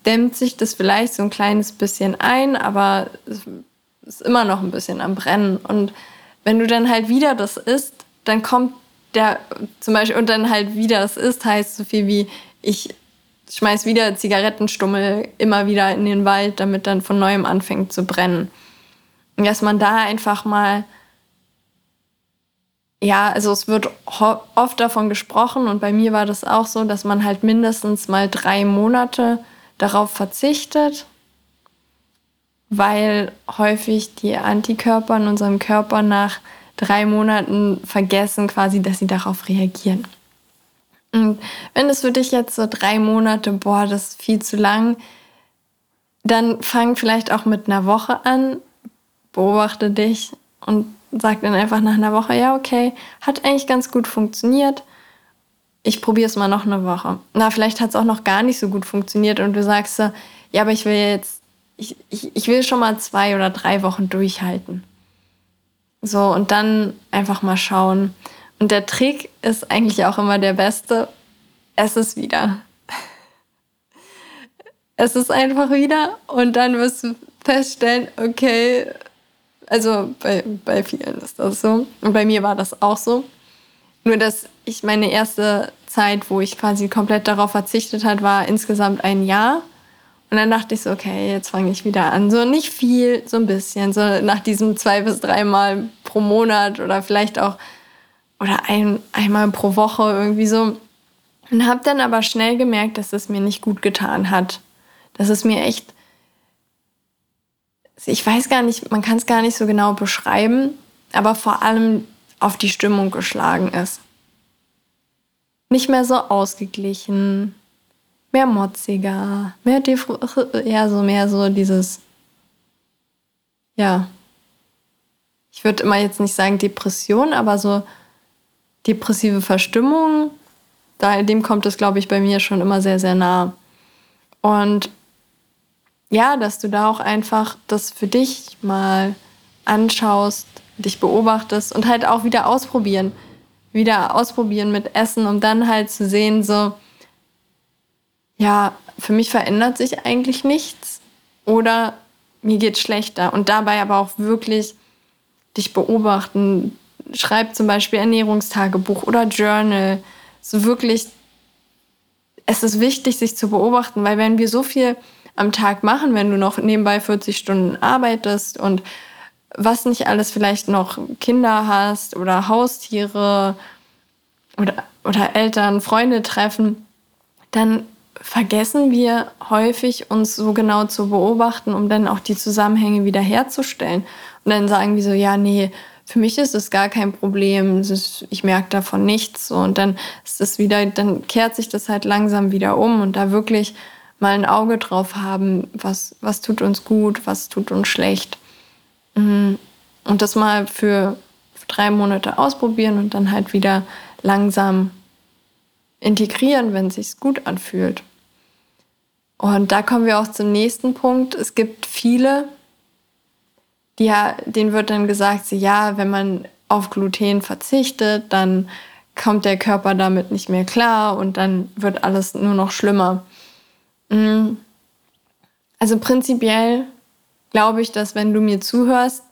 dämmt sich das vielleicht so ein kleines bisschen ein, aber es ist immer noch ein bisschen am Brennen. Und wenn du dann halt wieder das isst, dann kommt der zum Beispiel und dann halt wieder das isst, heißt so viel wie ich schmeiß wieder Zigarettenstummel immer wieder in den Wald, damit dann von neuem anfängt zu brennen. Dass man da einfach mal, ja, also es wird oft davon gesprochen und bei mir war das auch so, dass man halt mindestens mal drei Monate darauf verzichtet, weil häufig die Antikörper in unserem Körper nach drei Monaten vergessen quasi, dass sie darauf reagieren. Und wenn es für dich jetzt so drei Monate, boah, das ist viel zu lang, dann fang vielleicht auch mit einer Woche an beobachte dich und sag dann einfach nach einer Woche, ja, okay, hat eigentlich ganz gut funktioniert. Ich probiere es mal noch eine Woche. Na, vielleicht hat es auch noch gar nicht so gut funktioniert und du sagst so, ja, aber ich will jetzt, ich, ich, ich will schon mal zwei oder drei Wochen durchhalten. So, und dann einfach mal schauen. Und der Trick ist eigentlich auch immer der beste. Es ist wieder. Es ist einfach wieder und dann wirst du feststellen, okay, Also bei, bei vielen ist das so. Und bei mir war das auch so. Nur, dass ich meine erste Zeit, wo ich quasi komplett darauf verzichtet hat, war insgesamt ein Jahr. Und dann dachte ich so, okay, jetzt fange ich wieder an. So nicht viel, so ein bisschen. So nach diesem zwei bis dreimal pro Monat oder vielleicht auch oder ein, einmal pro Woche irgendwie so. Und habe dann aber schnell gemerkt, dass es mir nicht gut getan hat. Dass es mir echt, ich weiß gar nicht, man kann es gar nicht so genau beschreiben, aber vor allem auf die Stimmung geschlagen ist. Nicht mehr so ausgeglichen, mehr motziger, mehr ja, so mehr so dieses, ja, ich würde immer jetzt nicht sagen Depression, aber so depressive Verstimmung, da, dem kommt es, glaube ich, bei mir schon immer sehr, sehr nah. Und ja, dass du da auch einfach das für dich mal anschaust, dich beobachtest und halt auch wieder ausprobieren. Wieder ausprobieren mit Essen, um dann halt zu sehen, so, ja, für mich verändert sich eigentlich nichts oder mir geht schlechter. Und dabei aber auch wirklich dich beobachten. Schreib zum Beispiel Ernährungstagebuch oder Journal. So wirklich, es ist wichtig, sich zu beobachten, weil wenn wir so viel am Tag machen, wenn du noch nebenbei 40 Stunden arbeitest und was nicht alles vielleicht noch Kinder hast oder Haustiere oder, oder Eltern, Freunde treffen, dann vergessen wir häufig, uns so genau zu beobachten, um dann auch die Zusammenhänge wiederherzustellen. Und dann sagen wir so, ja, nee, für mich ist es gar kein Problem, ich merke davon nichts. Und dann ist es wieder, dann kehrt sich das halt langsam wieder um und da wirklich mal ein Auge drauf haben, was, was tut uns gut, was tut uns schlecht. Mhm. Und das mal für drei Monate ausprobieren und dann halt wieder langsam integrieren, wenn es sich gut anfühlt. Und da kommen wir auch zum nächsten Punkt. Es gibt viele, die, denen wird dann gesagt, ja, wenn man auf Gluten verzichtet, dann kommt der Körper damit nicht mehr klar und dann wird alles nur noch schlimmer. Mm. Also prinzipiell glaube ich, dass wenn du mir zuhörst,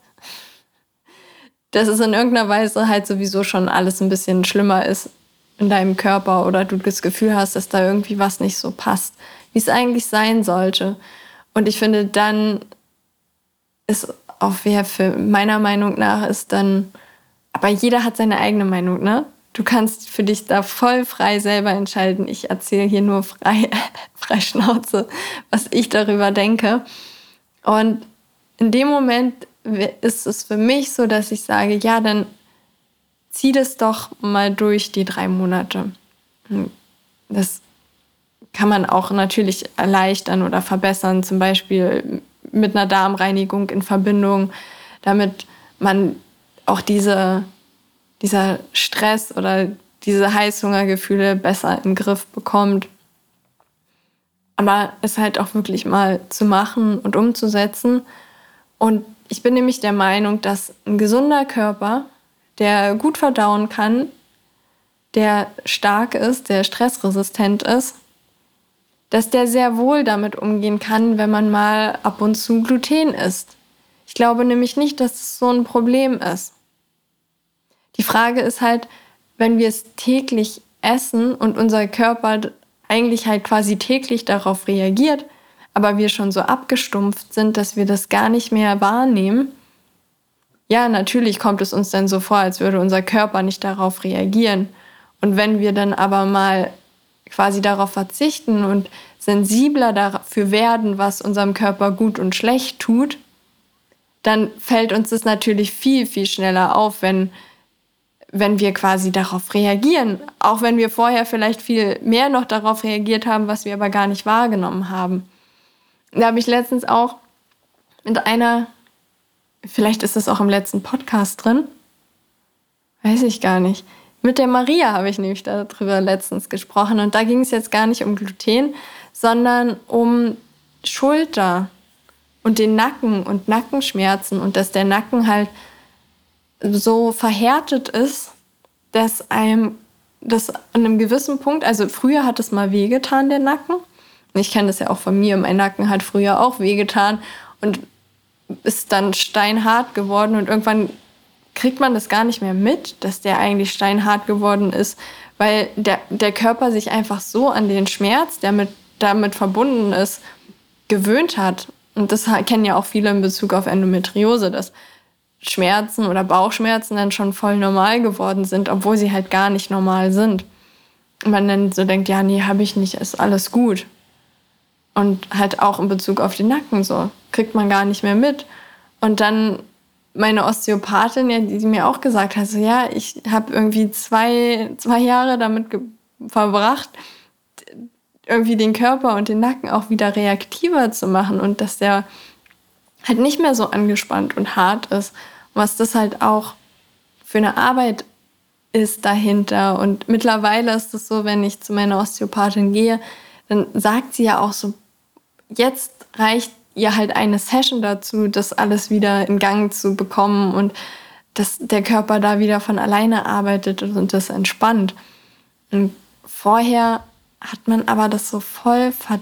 dass es in irgendeiner Weise halt sowieso schon alles ein bisschen schlimmer ist in deinem Körper oder du das Gefühl hast, dass da irgendwie was nicht so passt, wie es eigentlich sein sollte. Und ich finde, dann ist auch wer für meiner Meinung nach ist dann, aber jeder hat seine eigene Meinung, ne? Du kannst für dich da voll frei selber entscheiden. Ich erzähle hier nur frei, frei Schnauze, was ich darüber denke. Und in dem Moment ist es für mich so, dass ich sage, ja, dann zieh das doch mal durch die drei Monate. Das kann man auch natürlich erleichtern oder verbessern, zum Beispiel mit einer Darmreinigung in Verbindung, damit man auch diese, dieser Stress oder diese Heißhungergefühle besser den Griff bekommt. Aber es halt auch wirklich mal zu machen und umzusetzen. Und ich bin nämlich der Meinung, dass ein gesunder Körper, der gut verdauen kann, der stark ist, der stressresistent ist, dass der sehr wohl damit umgehen kann, wenn man mal ab und zu Gluten isst. Ich glaube nämlich nicht, dass es so ein Problem ist. Die Frage ist halt, wenn wir es täglich essen und unser Körper eigentlich halt quasi täglich darauf reagiert, aber wir schon so abgestumpft sind, dass wir das gar nicht mehr wahrnehmen, ja, natürlich kommt es uns dann so vor, als würde unser Körper nicht darauf reagieren. Und wenn wir dann aber mal quasi darauf verzichten und sensibler dafür werden, was unserem Körper gut und schlecht tut, dann fällt uns das natürlich viel, viel schneller auf, wenn, wenn wir quasi darauf reagieren. Auch wenn wir vorher vielleicht viel mehr noch darauf reagiert haben, was wir aber gar nicht wahrgenommen haben. Da habe ich letztens auch mit einer, vielleicht ist das auch im letzten Podcast drin, weiß ich gar nicht, mit der Maria habe ich nämlich darüber letztens gesprochen und da ging es jetzt gar nicht um Gluten, sondern um Schulter und den Nacken und Nackenschmerzen und dass der Nacken halt so verhärtet ist, dass einem das an einem gewissen Punkt, also früher hat es mal wehgetan, der Nacken. Ich kenne das ja auch von mir, mein Nacken hat früher auch wehgetan. Und ist dann steinhart geworden und irgendwann kriegt man das gar nicht mehr mit, dass der eigentlich steinhart geworden ist, weil der, der Körper sich einfach so an den Schmerz, der mit, damit verbunden ist, gewöhnt hat. Und das kennen ja auch viele in Bezug auf Endometriose, dass Schmerzen oder Bauchschmerzen dann schon voll normal geworden sind, obwohl sie halt gar nicht normal sind. Und man dann so denkt, ja, nee, habe ich nicht, ist alles gut. Und halt auch in Bezug auf den Nacken so, kriegt man gar nicht mehr mit. Und dann meine Osteopathin, ja, die, mir auch gesagt hat, so, ja, ich habe irgendwie zwei, zwei Jahre damit verbracht, irgendwie den Körper und den Nacken auch wieder reaktiver zu machen und dass der halt nicht mehr so angespannt und hart ist. Was das halt auch für eine Arbeit ist dahinter. Und mittlerweile ist es so, wenn ich zu meiner Osteopathin gehe, dann sagt sie ja auch so, jetzt reicht ihr halt eine Session dazu, das alles wieder in Gang zu bekommen und dass der Körper da wieder von alleine arbeitet und das entspannt. Und vorher hat man aber das so voll ver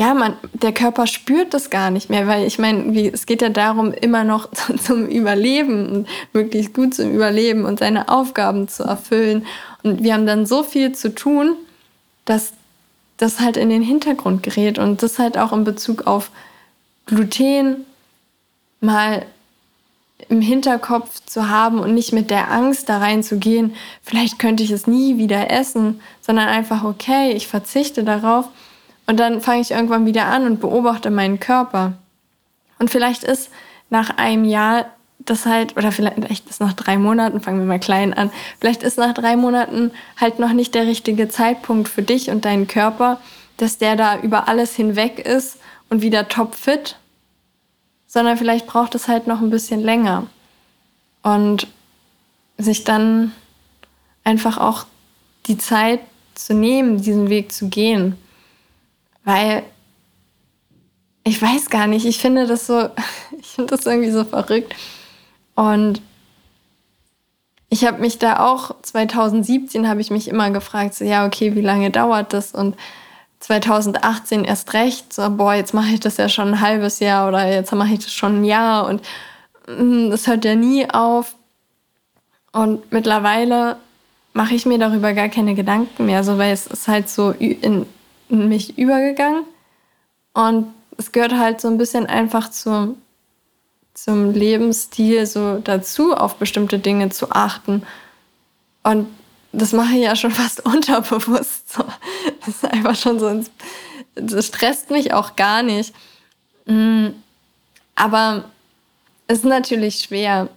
ja, man, der Körper spürt das gar nicht mehr, weil ich meine, es geht ja darum, immer noch zum Überleben und möglichst gut zum Überleben und seine Aufgaben zu erfüllen. Und wir haben dann so viel zu tun, dass das halt in den Hintergrund gerät und das halt auch in Bezug auf Gluten mal im Hinterkopf zu haben und nicht mit der Angst da reinzugehen, vielleicht könnte ich es nie wieder essen, sondern einfach, okay, ich verzichte darauf und dann fange ich irgendwann wieder an und beobachte meinen Körper. Und vielleicht ist nach einem Jahr das halt, oder vielleicht ist nach drei Monaten, fangen wir mal klein an, vielleicht ist nach drei Monaten halt noch nicht der richtige Zeitpunkt für dich und deinen Körper, dass der da über alles hinweg ist und wieder topfit, sondern vielleicht braucht es halt noch ein bisschen länger. Und sich dann einfach auch die Zeit zu nehmen, diesen Weg zu gehen. Weil ich weiß gar nicht, ich finde das so, ich finde das irgendwie so verrückt. Und ich habe mich da auch 2017 habe ich mich immer gefragt, so ja, okay, wie lange dauert das? Und 2018 erst recht, so boah, jetzt mache ich das ja schon ein halbes Jahr oder jetzt mache ich das schon ein Jahr und mm, das hört ja nie auf. Und mittlerweile mache ich mir darüber gar keine Gedanken mehr, so weil es ist halt so in, in mich übergegangen und es gehört halt so ein bisschen einfach zu, zum Lebensstil so dazu, auf bestimmte Dinge zu achten. Und das mache ich ja schon fast unterbewusst. So. Das ist einfach schon so, das stresst mich auch gar nicht. Mm, aber es ist natürlich schwer,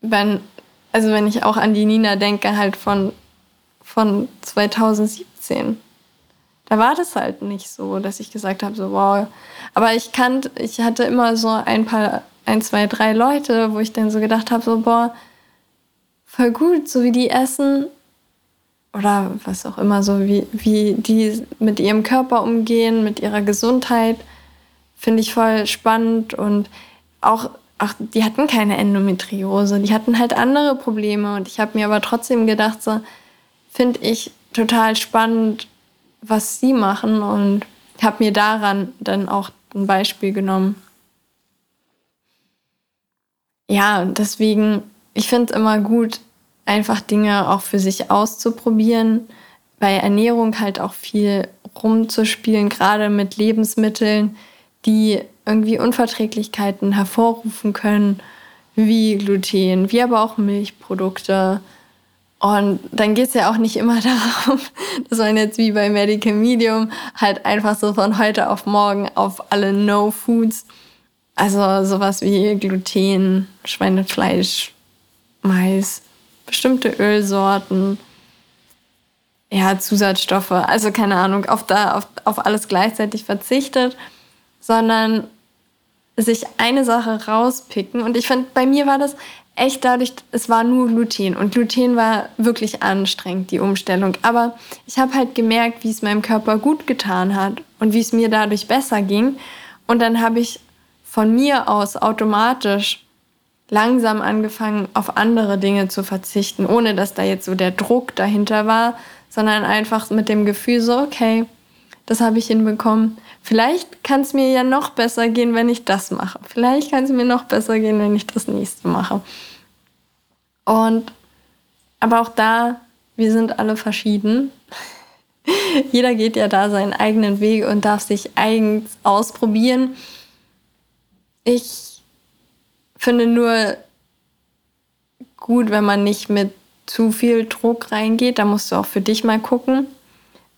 wenn, also wenn ich auch an die Nina denke, halt von, von 2017 da war das halt nicht so, dass ich gesagt habe, so wow. Aber ich kannte, ich hatte immer so ein paar, ein, zwei, drei Leute, wo ich dann so gedacht habe, so boah, voll gut, so wie die essen. Oder was auch immer, so wie, wie die mit ihrem Körper umgehen, mit ihrer Gesundheit, finde ich voll spannend und auch, auch, die hatten keine Endometriose, die hatten halt andere Probleme und ich habe mir aber trotzdem gedacht, so finde ich total spannend, was sie machen und habe mir daran dann auch ein Beispiel genommen. Ja, deswegen, ich finde es immer gut, einfach Dinge auch für sich auszuprobieren, bei Ernährung halt auch viel rumzuspielen, gerade mit Lebensmitteln, die irgendwie Unverträglichkeiten hervorrufen können, wie Gluten, wie aber auch Milchprodukte, und dann geht es ja auch nicht immer darum, dass man jetzt wie bei Medical Medium halt einfach so von heute auf morgen auf alle No-Foods, also sowas wie Gluten, Schweinefleisch, Mais, bestimmte Ölsorten, ja, Zusatzstoffe, also keine Ahnung, auf, da, auf, auf alles gleichzeitig verzichtet, sondern sich eine Sache rauspicken. Und ich finde, bei mir war das echt dadurch, es war nur Gluten und Gluten war wirklich anstrengend, die Umstellung. Aber ich habe halt gemerkt, wie es meinem Körper gut getan hat und wie es mir dadurch besser ging. Und dann habe ich von mir aus automatisch langsam angefangen, auf andere Dinge zu verzichten, ohne dass da jetzt so der Druck dahinter war, sondern einfach mit dem Gefühl so, okay, das habe ich hinbekommen. Vielleicht kann es mir ja noch besser gehen, wenn ich das mache. Vielleicht kann es mir noch besser gehen, wenn ich das nächste mache. Und aber auch da, wir sind alle verschieden. Jeder geht ja da seinen eigenen Weg und darf sich eigens ausprobieren. Ich finde nur gut, wenn man nicht mit zu viel Druck reingeht. Da musst du auch für dich mal gucken,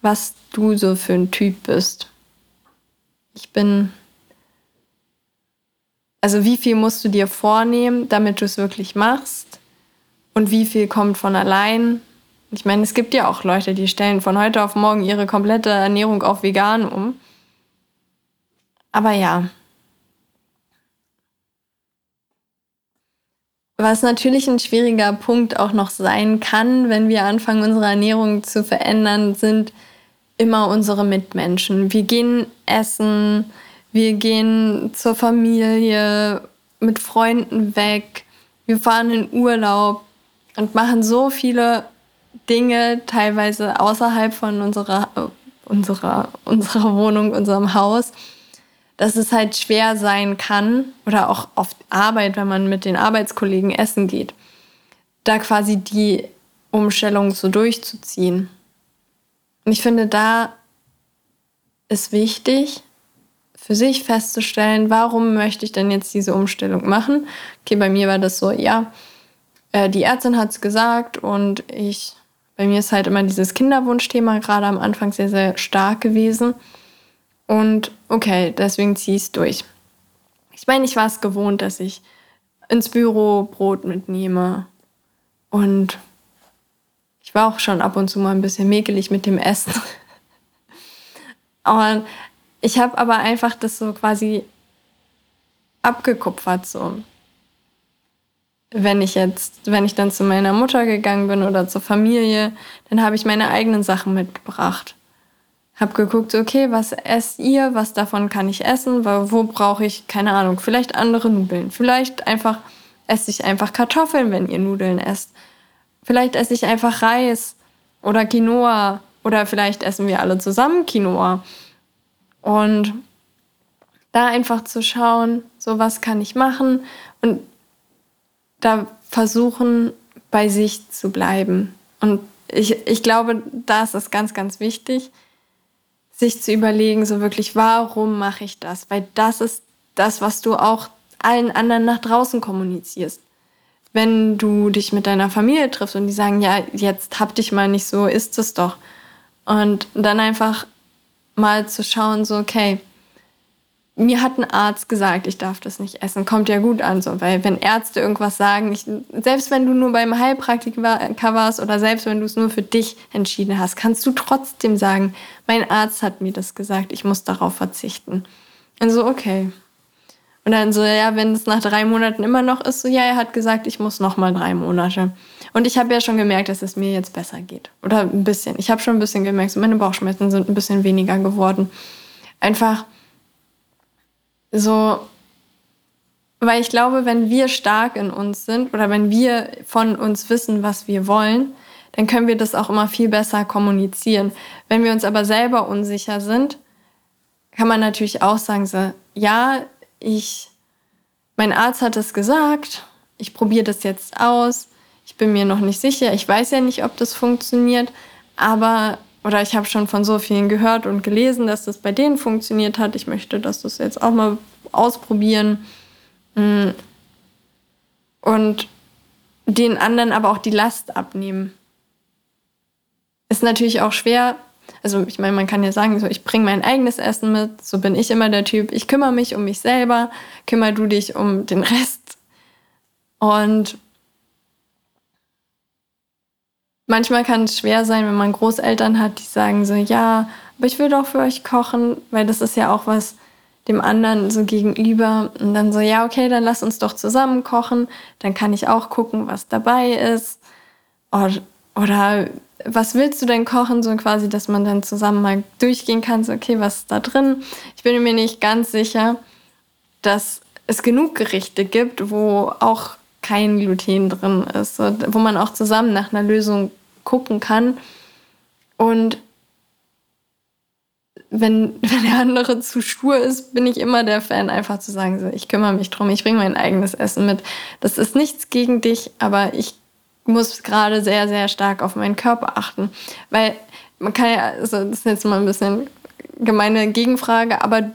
was du so für ein Typ bist. Ich bin. Also, wie viel musst du dir vornehmen, damit du es wirklich machst? Und wie viel kommt von allein? Ich meine, es gibt ja auch Leute, die stellen von heute auf morgen ihre komplette Ernährung auf vegan um. Aber ja. Was natürlich ein schwieriger Punkt auch noch sein kann, wenn wir anfangen, unsere Ernährung zu verändern, sind immer unsere Mitmenschen. Wir gehen essen, wir gehen zur Familie, mit Freunden weg, wir fahren in Urlaub und machen so viele Dinge teilweise außerhalb von unserer, unserer, unserer Wohnung, unserem Haus, dass es halt schwer sein kann oder auch auf Arbeit, wenn man mit den Arbeitskollegen essen geht, da quasi die Umstellung so durchzuziehen. Und ich finde, da ist wichtig, für sich festzustellen, warum möchte ich denn jetzt diese Umstellung machen. Okay, bei mir war das so, ja, äh, die Ärztin hat es gesagt und ich bei mir ist halt immer dieses Kinderwunschthema gerade am Anfang sehr, sehr stark gewesen. Und okay, deswegen ziehe ich es durch. Ich meine, ich war es gewohnt, dass ich ins Büro Brot mitnehme. Und ich war auch schon ab und zu mal ein bisschen mäkelig mit dem Essen. und ich habe aber einfach das so quasi abgekupfert so wenn ich jetzt, wenn ich dann zu meiner Mutter gegangen bin oder zur Familie, dann habe ich meine eigenen Sachen mitgebracht. Hab geguckt, okay, was esst ihr, was davon kann ich essen, wo brauche ich, keine Ahnung, vielleicht andere Nudeln. Vielleicht einfach esse ich einfach Kartoffeln, wenn ihr Nudeln esst. Vielleicht esse ich einfach Reis oder Quinoa oder vielleicht essen wir alle zusammen Quinoa. Und da einfach zu schauen, so was kann ich machen und da versuchen, bei sich zu bleiben. Und ich, ich glaube, da ist ganz, ganz wichtig, sich zu überlegen, so wirklich, warum mache ich das? Weil das ist das, was du auch allen anderen nach draußen kommunizierst. Wenn du dich mit deiner Familie triffst und die sagen, ja, jetzt hab dich mal nicht so, ist es doch. Und dann einfach mal zu schauen, so, okay, mir hat ein Arzt gesagt, ich darf das nicht essen. Kommt ja gut an, so, weil wenn Ärzte irgendwas sagen, ich, selbst wenn du nur beim Heilpraktiker warst oder selbst wenn du es nur für dich entschieden hast, kannst du trotzdem sagen, mein Arzt hat mir das gesagt, ich muss darauf verzichten. Und so, okay. Und dann so, ja, wenn es nach drei Monaten immer noch ist, so, ja, er hat gesagt, ich muss noch mal drei Monate. Und ich habe ja schon gemerkt, dass es mir jetzt besser geht. Oder ein bisschen. Ich habe schon ein bisschen gemerkt, so meine Bauchschmerzen sind ein bisschen weniger geworden. Einfach, so, weil ich glaube, wenn wir stark in uns sind oder wenn wir von uns wissen, was wir wollen, dann können wir das auch immer viel besser kommunizieren. Wenn wir uns aber selber unsicher sind, kann man natürlich auch sagen, so, ja, ich, mein Arzt hat es gesagt, ich probiere das jetzt aus, ich bin mir noch nicht sicher, ich weiß ja nicht, ob das funktioniert, aber oder ich habe schon von so vielen gehört und gelesen, dass das bei denen funktioniert hat. Ich möchte, dass das jetzt auch mal ausprobieren. Mm. Und den anderen aber auch die Last abnehmen. Ist natürlich auch schwer. Also ich meine, man kann ja sagen, so ich bringe mein eigenes Essen mit, so bin ich immer der Typ. Ich kümmere mich um mich selber, kümmere du dich um den Rest. Und manchmal kann es schwer sein, wenn man Großeltern hat, die sagen so, ja, aber ich will doch für euch kochen, weil das ist ja auch was dem anderen so gegenüber und dann so, ja, okay, dann lass uns doch zusammen kochen, dann kann ich auch gucken, was dabei ist. Oder, oder was willst du denn kochen, so quasi, dass man dann zusammen mal durchgehen kann, so, okay, was ist da drin? Ich bin mir nicht ganz sicher, dass es genug Gerichte gibt, wo auch kein Gluten drin ist, wo man auch zusammen nach einer Lösung gucken kann. Und wenn, wenn der andere zu stur ist, bin ich immer der Fan, einfach zu sagen, so, ich kümmere mich drum, ich bringe mein eigenes Essen mit. Das ist nichts gegen dich, aber ich muss gerade sehr, sehr stark auf meinen Körper achten. Weil man kann ja, also das ist jetzt mal ein bisschen gemeine Gegenfrage, aber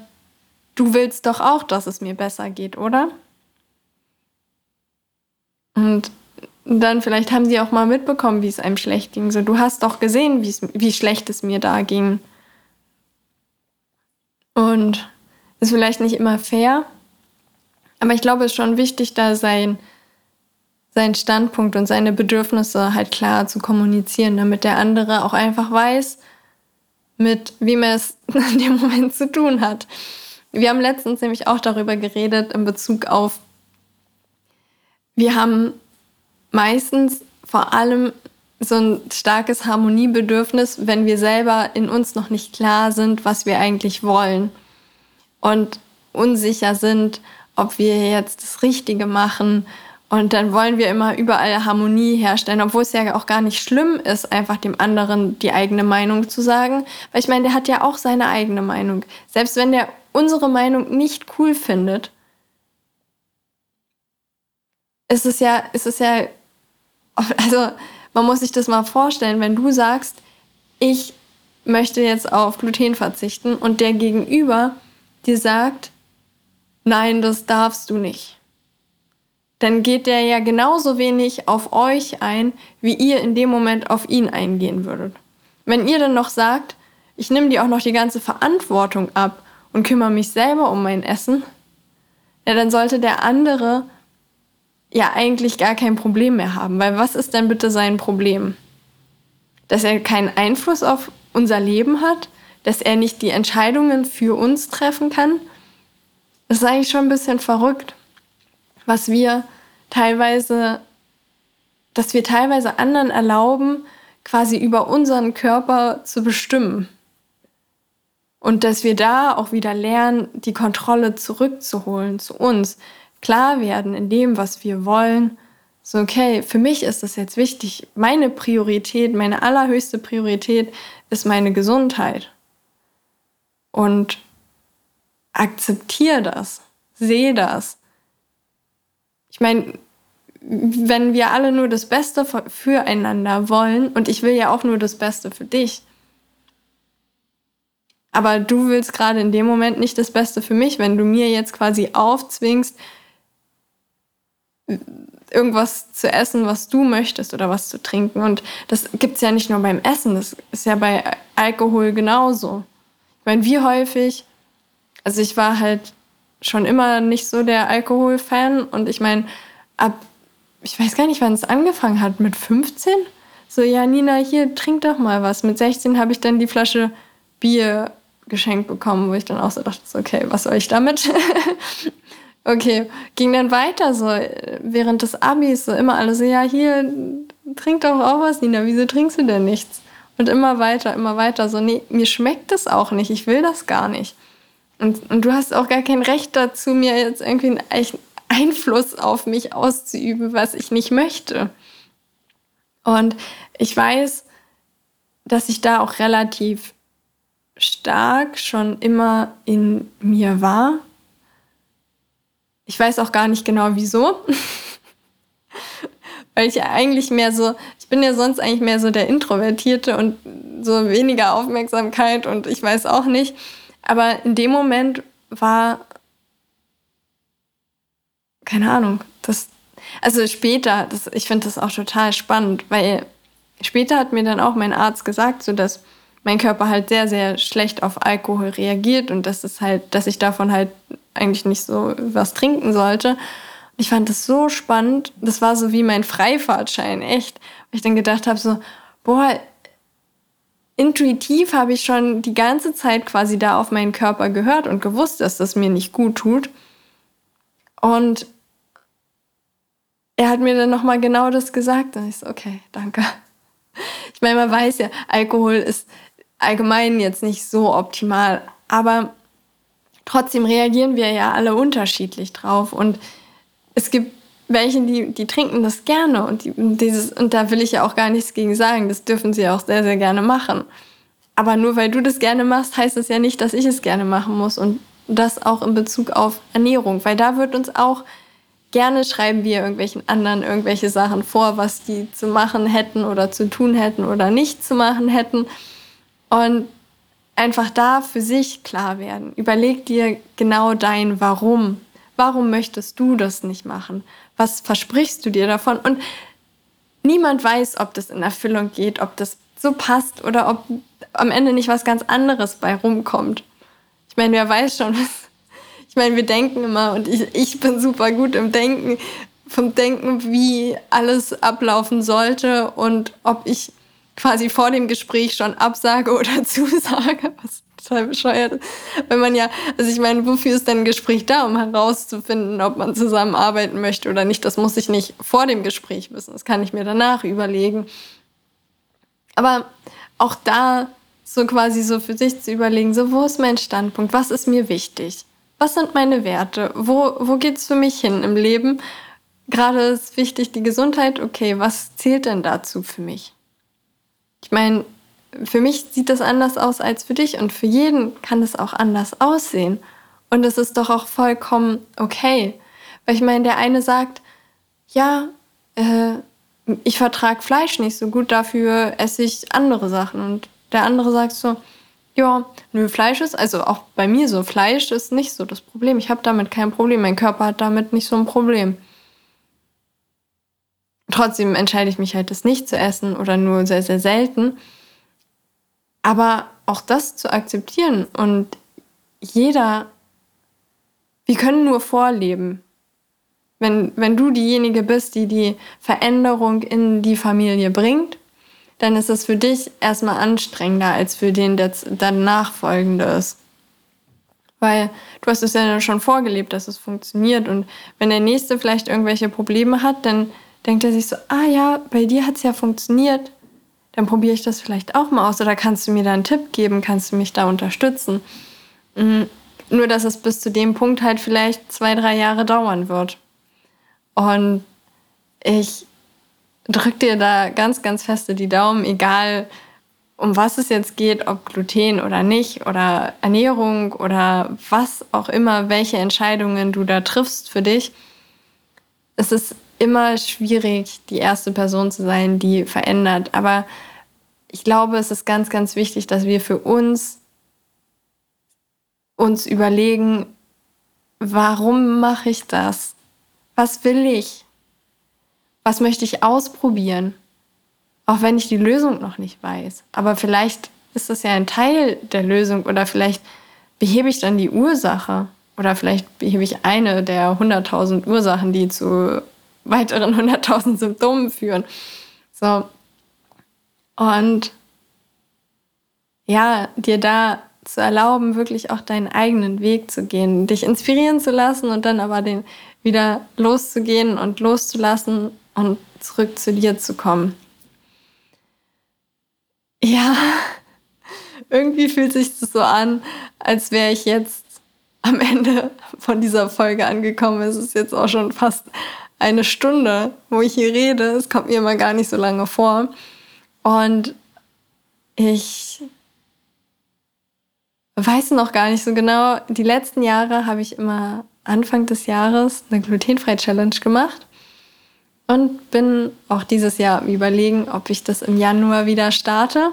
du willst doch auch, dass es mir besser geht, oder? Und dann vielleicht haben sie auch mal mitbekommen, wie es einem schlecht ging. So, du hast doch gesehen, wie schlecht es mir da ging. Und ist vielleicht nicht immer fair, aber ich glaube, es ist schon wichtig, da sein, seinen Standpunkt und seine Bedürfnisse halt klar zu kommunizieren, damit der andere auch einfach weiß, mit wem er es in dem Moment zu tun hat. Wir haben letztens nämlich auch darüber geredet in Bezug auf, wir haben meistens vor allem so ein starkes Harmoniebedürfnis, wenn wir selber in uns noch nicht klar sind, was wir eigentlich wollen und unsicher sind, ob wir jetzt das Richtige machen. Und dann wollen wir immer überall Harmonie herstellen, obwohl es ja auch gar nicht schlimm ist, einfach dem anderen die eigene Meinung zu sagen. Weil ich meine, der hat ja auch seine eigene Meinung. Selbst wenn der unsere Meinung nicht cool findet, ist es ja, ist es ja also man muss sich das mal vorstellen, wenn du sagst, ich möchte jetzt auf Gluten verzichten und der Gegenüber dir sagt, nein, das darfst du nicht. Dann geht der ja genauso wenig auf euch ein, wie ihr in dem Moment auf ihn eingehen würdet. Wenn ihr dann noch sagt, ich nehme dir auch noch die ganze Verantwortung ab und kümmere mich selber um mein Essen, ja, dann sollte der andere ja eigentlich gar kein Problem mehr haben. Weil was ist denn bitte sein Problem? Dass er keinen Einfluss auf unser Leben hat, dass er nicht die Entscheidungen für uns treffen kann. Das ist eigentlich schon ein bisschen verrückt, was wir teilweise, dass wir teilweise anderen erlauben, quasi über unseren Körper zu bestimmen. Und dass wir da auch wieder lernen, die Kontrolle zurückzuholen zu uns klar werden in dem, was wir wollen. So, okay, für mich ist das jetzt wichtig. Meine Priorität, meine allerhöchste Priorität ist meine Gesundheit. Und akzeptiere das, sehe das. Ich meine, wenn wir alle nur das Beste füreinander wollen, und ich will ja auch nur das Beste für dich, aber du willst gerade in dem Moment nicht das Beste für mich, wenn du mir jetzt quasi aufzwingst, irgendwas zu essen, was du möchtest oder was zu trinken. Und das gibt es ja nicht nur beim Essen, das ist ja bei Alkohol genauso. Ich meine, wie häufig, also ich war halt schon immer nicht so der Alkohol-Fan und ich meine, ab, ich weiß gar nicht, wann es angefangen hat, mit 15? So, ja, Nina, hier, trink doch mal was. Mit 16 habe ich dann die Flasche Bier geschenkt bekommen, wo ich dann auch so dachte, okay, was soll ich damit? Okay, ging dann weiter so während des Abis, so immer alle so, ja, hier, trink doch auch was, Nina, wieso trinkst du denn nichts? Und immer weiter, immer weiter, so, nee, mir schmeckt das auch nicht, ich will das gar nicht. Und, und du hast auch gar kein Recht dazu, mir jetzt irgendwie einen Einfluss auf mich auszuüben, was ich nicht möchte. Und ich weiß, dass ich da auch relativ stark schon immer in mir war ich weiß auch gar nicht genau wieso. Weil ich ja eigentlich mehr so, ich bin ja sonst eigentlich mehr so der Introvertierte und so weniger Aufmerksamkeit und ich weiß auch nicht. Aber in dem Moment war, keine Ahnung, das, also später, das, ich finde das auch total spannend, weil später hat mir dann auch mein Arzt gesagt, so dass mein Körper halt sehr, sehr schlecht auf Alkohol reagiert und dass es halt, dass ich davon halt eigentlich nicht so was trinken sollte. Ich fand das so spannend. Das war so wie mein Freifahrtschein, echt. Weil ich dann gedacht habe, so, boah, intuitiv habe ich schon die ganze Zeit quasi da auf meinen Körper gehört und gewusst, dass das mir nicht gut tut. Und er hat mir dann nochmal genau das gesagt. Und ich so, okay, danke. Ich meine, man weiß ja, Alkohol ist allgemein jetzt nicht so optimal, aber trotzdem reagieren wir ja alle unterschiedlich drauf. Und es gibt welche, die, die trinken das gerne und, die, dieses, und da will ich ja auch gar nichts gegen sagen. Das dürfen sie auch sehr, sehr gerne machen. Aber nur weil du das gerne machst, heißt es ja nicht, dass ich es gerne machen muss. Und das auch in Bezug auf Ernährung, weil da wird uns auch gerne schreiben wir irgendwelchen anderen irgendwelche Sachen vor, was die zu machen hätten oder zu tun hätten oder nicht zu machen hätten. Und einfach da für sich klar werden. Überleg dir genau dein Warum. Warum möchtest du das nicht machen? Was versprichst du dir davon? Und niemand weiß, ob das in Erfüllung geht, ob das so passt oder ob am Ende nicht was ganz anderes bei rumkommt. Ich meine, wer weiß schon, was. Ich meine, wir denken immer und ich, ich bin super gut im Denken, vom Denken, wie alles ablaufen sollte und ob ich quasi vor dem Gespräch schon absage oder zusage, was total bescheuert ist. Wenn man ja, also ich meine, wofür ist denn ein Gespräch da, um herauszufinden, ob man zusammenarbeiten möchte oder nicht? Das muss ich nicht vor dem Gespräch wissen. Das kann ich mir danach überlegen. Aber auch da so quasi so für sich zu überlegen, so wo ist mein Standpunkt? Was ist mir wichtig? Was sind meine Werte? Wo, wo geht es für mich hin im Leben? Gerade ist wichtig die Gesundheit. Okay, was zählt denn dazu für mich? Ich meine, für mich sieht das anders aus als für dich und für jeden kann es auch anders aussehen. Und es ist doch auch vollkommen okay. Weil ich meine, der eine sagt, ja, äh, ich vertrage Fleisch nicht so gut, dafür esse ich andere Sachen. Und der andere sagt so, ja, nö, Fleisch ist, also auch bei mir so, Fleisch ist nicht so das Problem. Ich habe damit kein Problem. Mein Körper hat damit nicht so ein Problem. Trotzdem entscheide ich mich halt, das nicht zu essen oder nur sehr, sehr selten. Aber auch das zu akzeptieren und jeder, wir können nur vorleben. Wenn, wenn du diejenige bist, die die Veränderung in die Familie bringt, dann ist es für dich erstmal anstrengender als für den, der dann nachfolgende ist. Weil du hast es ja schon vorgelebt, dass es funktioniert. Und wenn der Nächste vielleicht irgendwelche Probleme hat, dann denkt er sich so, ah ja, bei dir hat es ja funktioniert, dann probiere ich das vielleicht auch mal aus. Oder kannst du mir da einen Tipp geben, kannst du mich da unterstützen? Mhm. Nur, dass es bis zu dem Punkt halt vielleicht zwei, drei Jahre dauern wird. Und ich drück dir da ganz, ganz feste die Daumen, egal um was es jetzt geht, ob Gluten oder nicht oder Ernährung oder was auch immer, welche Entscheidungen du da triffst für dich. Es ist immer schwierig, die erste Person zu sein, die verändert. Aber ich glaube, es ist ganz, ganz wichtig, dass wir für uns uns überlegen, warum mache ich das? Was will ich? was möchte ich ausprobieren? Auch wenn ich die Lösung noch nicht weiß. Aber vielleicht ist das ja ein Teil der Lösung oder vielleicht behebe ich dann die Ursache. Oder vielleicht behebe ich eine der 100.000 Ursachen, die zu weiteren 100.000 Symptomen führen. So. Und ja, dir da zu erlauben, wirklich auch deinen eigenen Weg zu gehen, dich inspirieren zu lassen und dann aber den wieder loszugehen und loszulassen und zurück zu dir zu kommen. Ja, irgendwie fühlt sich das so an, als wäre ich jetzt am Ende von dieser Folge angekommen. Es ist jetzt auch schon fast eine Stunde, wo ich hier rede. Es kommt mir immer gar nicht so lange vor. Und ich weiß noch gar nicht so genau. Die letzten Jahre habe ich immer Anfang des Jahres eine glutenfreie Challenge gemacht und bin auch dieses Jahr überlegen, ob ich das im Januar wieder starte.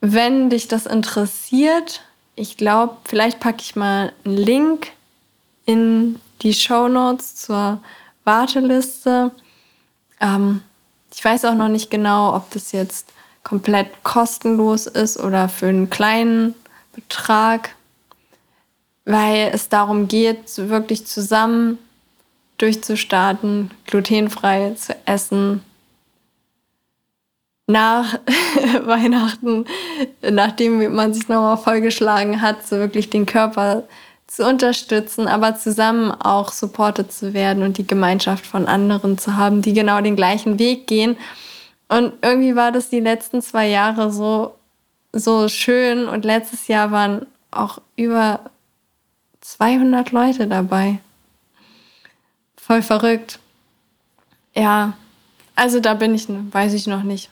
Wenn dich das interessiert, ich glaube, vielleicht packe ich mal einen Link in die Show Notes zur Warteliste. Ähm, ich weiß auch noch nicht genau, ob das jetzt komplett kostenlos ist oder für einen kleinen Betrag, weil es darum geht, wirklich zusammen durchzustarten, glutenfrei zu essen. Nach Weihnachten, nachdem man sich nochmal vollgeschlagen hat, so wirklich den Körper zu unterstützen, aber zusammen auch supportet zu werden und die Gemeinschaft von anderen zu haben, die genau den gleichen Weg gehen. Und irgendwie war das die letzten zwei Jahre so, so schön und letztes Jahr waren auch über 200 Leute dabei. Voll verrückt. Ja, also da bin ich, weiß ich noch nicht.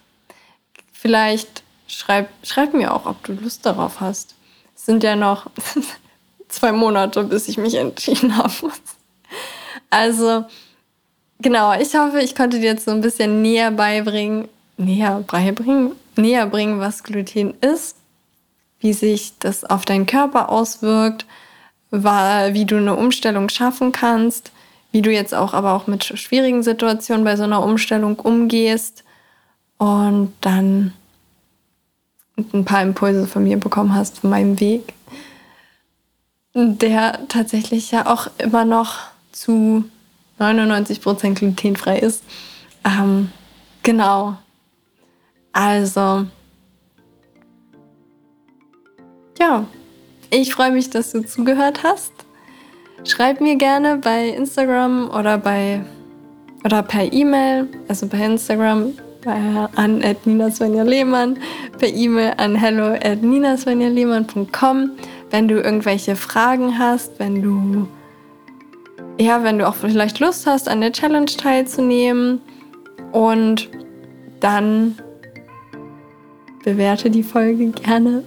Vielleicht schreib, schreib mir auch, ob du Lust darauf hast. Es sind ja noch zwei Monate, bis ich mich entschieden muss. Also, genau, ich hoffe, ich konnte dir jetzt so ein bisschen näher beibringen, näher beibringen, näher bringen, was Gluten ist, wie sich das auf deinen Körper auswirkt, wie du eine Umstellung schaffen kannst, wie du jetzt auch aber auch mit schwierigen Situationen bei so einer Umstellung umgehst und dann ein paar Impulse von mir bekommen hast von meinem Weg, der tatsächlich ja auch immer noch zu 99 Prozent glutenfrei ist. Ähm, genau. Also, ja, ich freue mich, dass du zugehört hast. Schreib mir gerne bei Instagram oder bei oder per E-Mail, also bei Instagram bei, an Nina Lehmann, per E-Mail an hello at ninasvenjalehmann.com, wenn du irgendwelche Fragen hast, wenn du ja, wenn du auch vielleicht Lust hast, an der Challenge teilzunehmen und dann bewerte die Folge gerne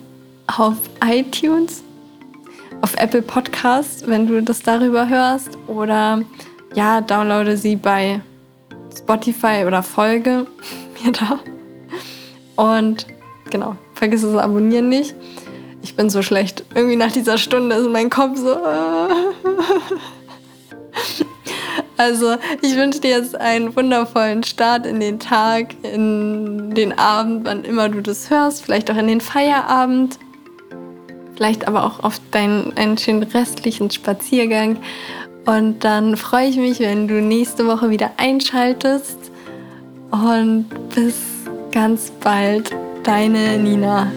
auf iTunes, auf Apple Podcast, wenn du das darüber hörst oder ja, downloade sie bei Spotify oder folge mir da. Und genau, vergiss das Abonnieren nicht. Ich bin so schlecht. Irgendwie nach dieser Stunde ist mein Kopf so. Also, ich wünsche dir jetzt einen wundervollen Start in den Tag, in den Abend, wann immer du das hörst, vielleicht auch in den Feierabend, vielleicht aber auch auf deinen einen schönen restlichen Spaziergang. Und dann freue ich mich, wenn du nächste Woche wieder einschaltest. Und bis ganz bald, deine Nina.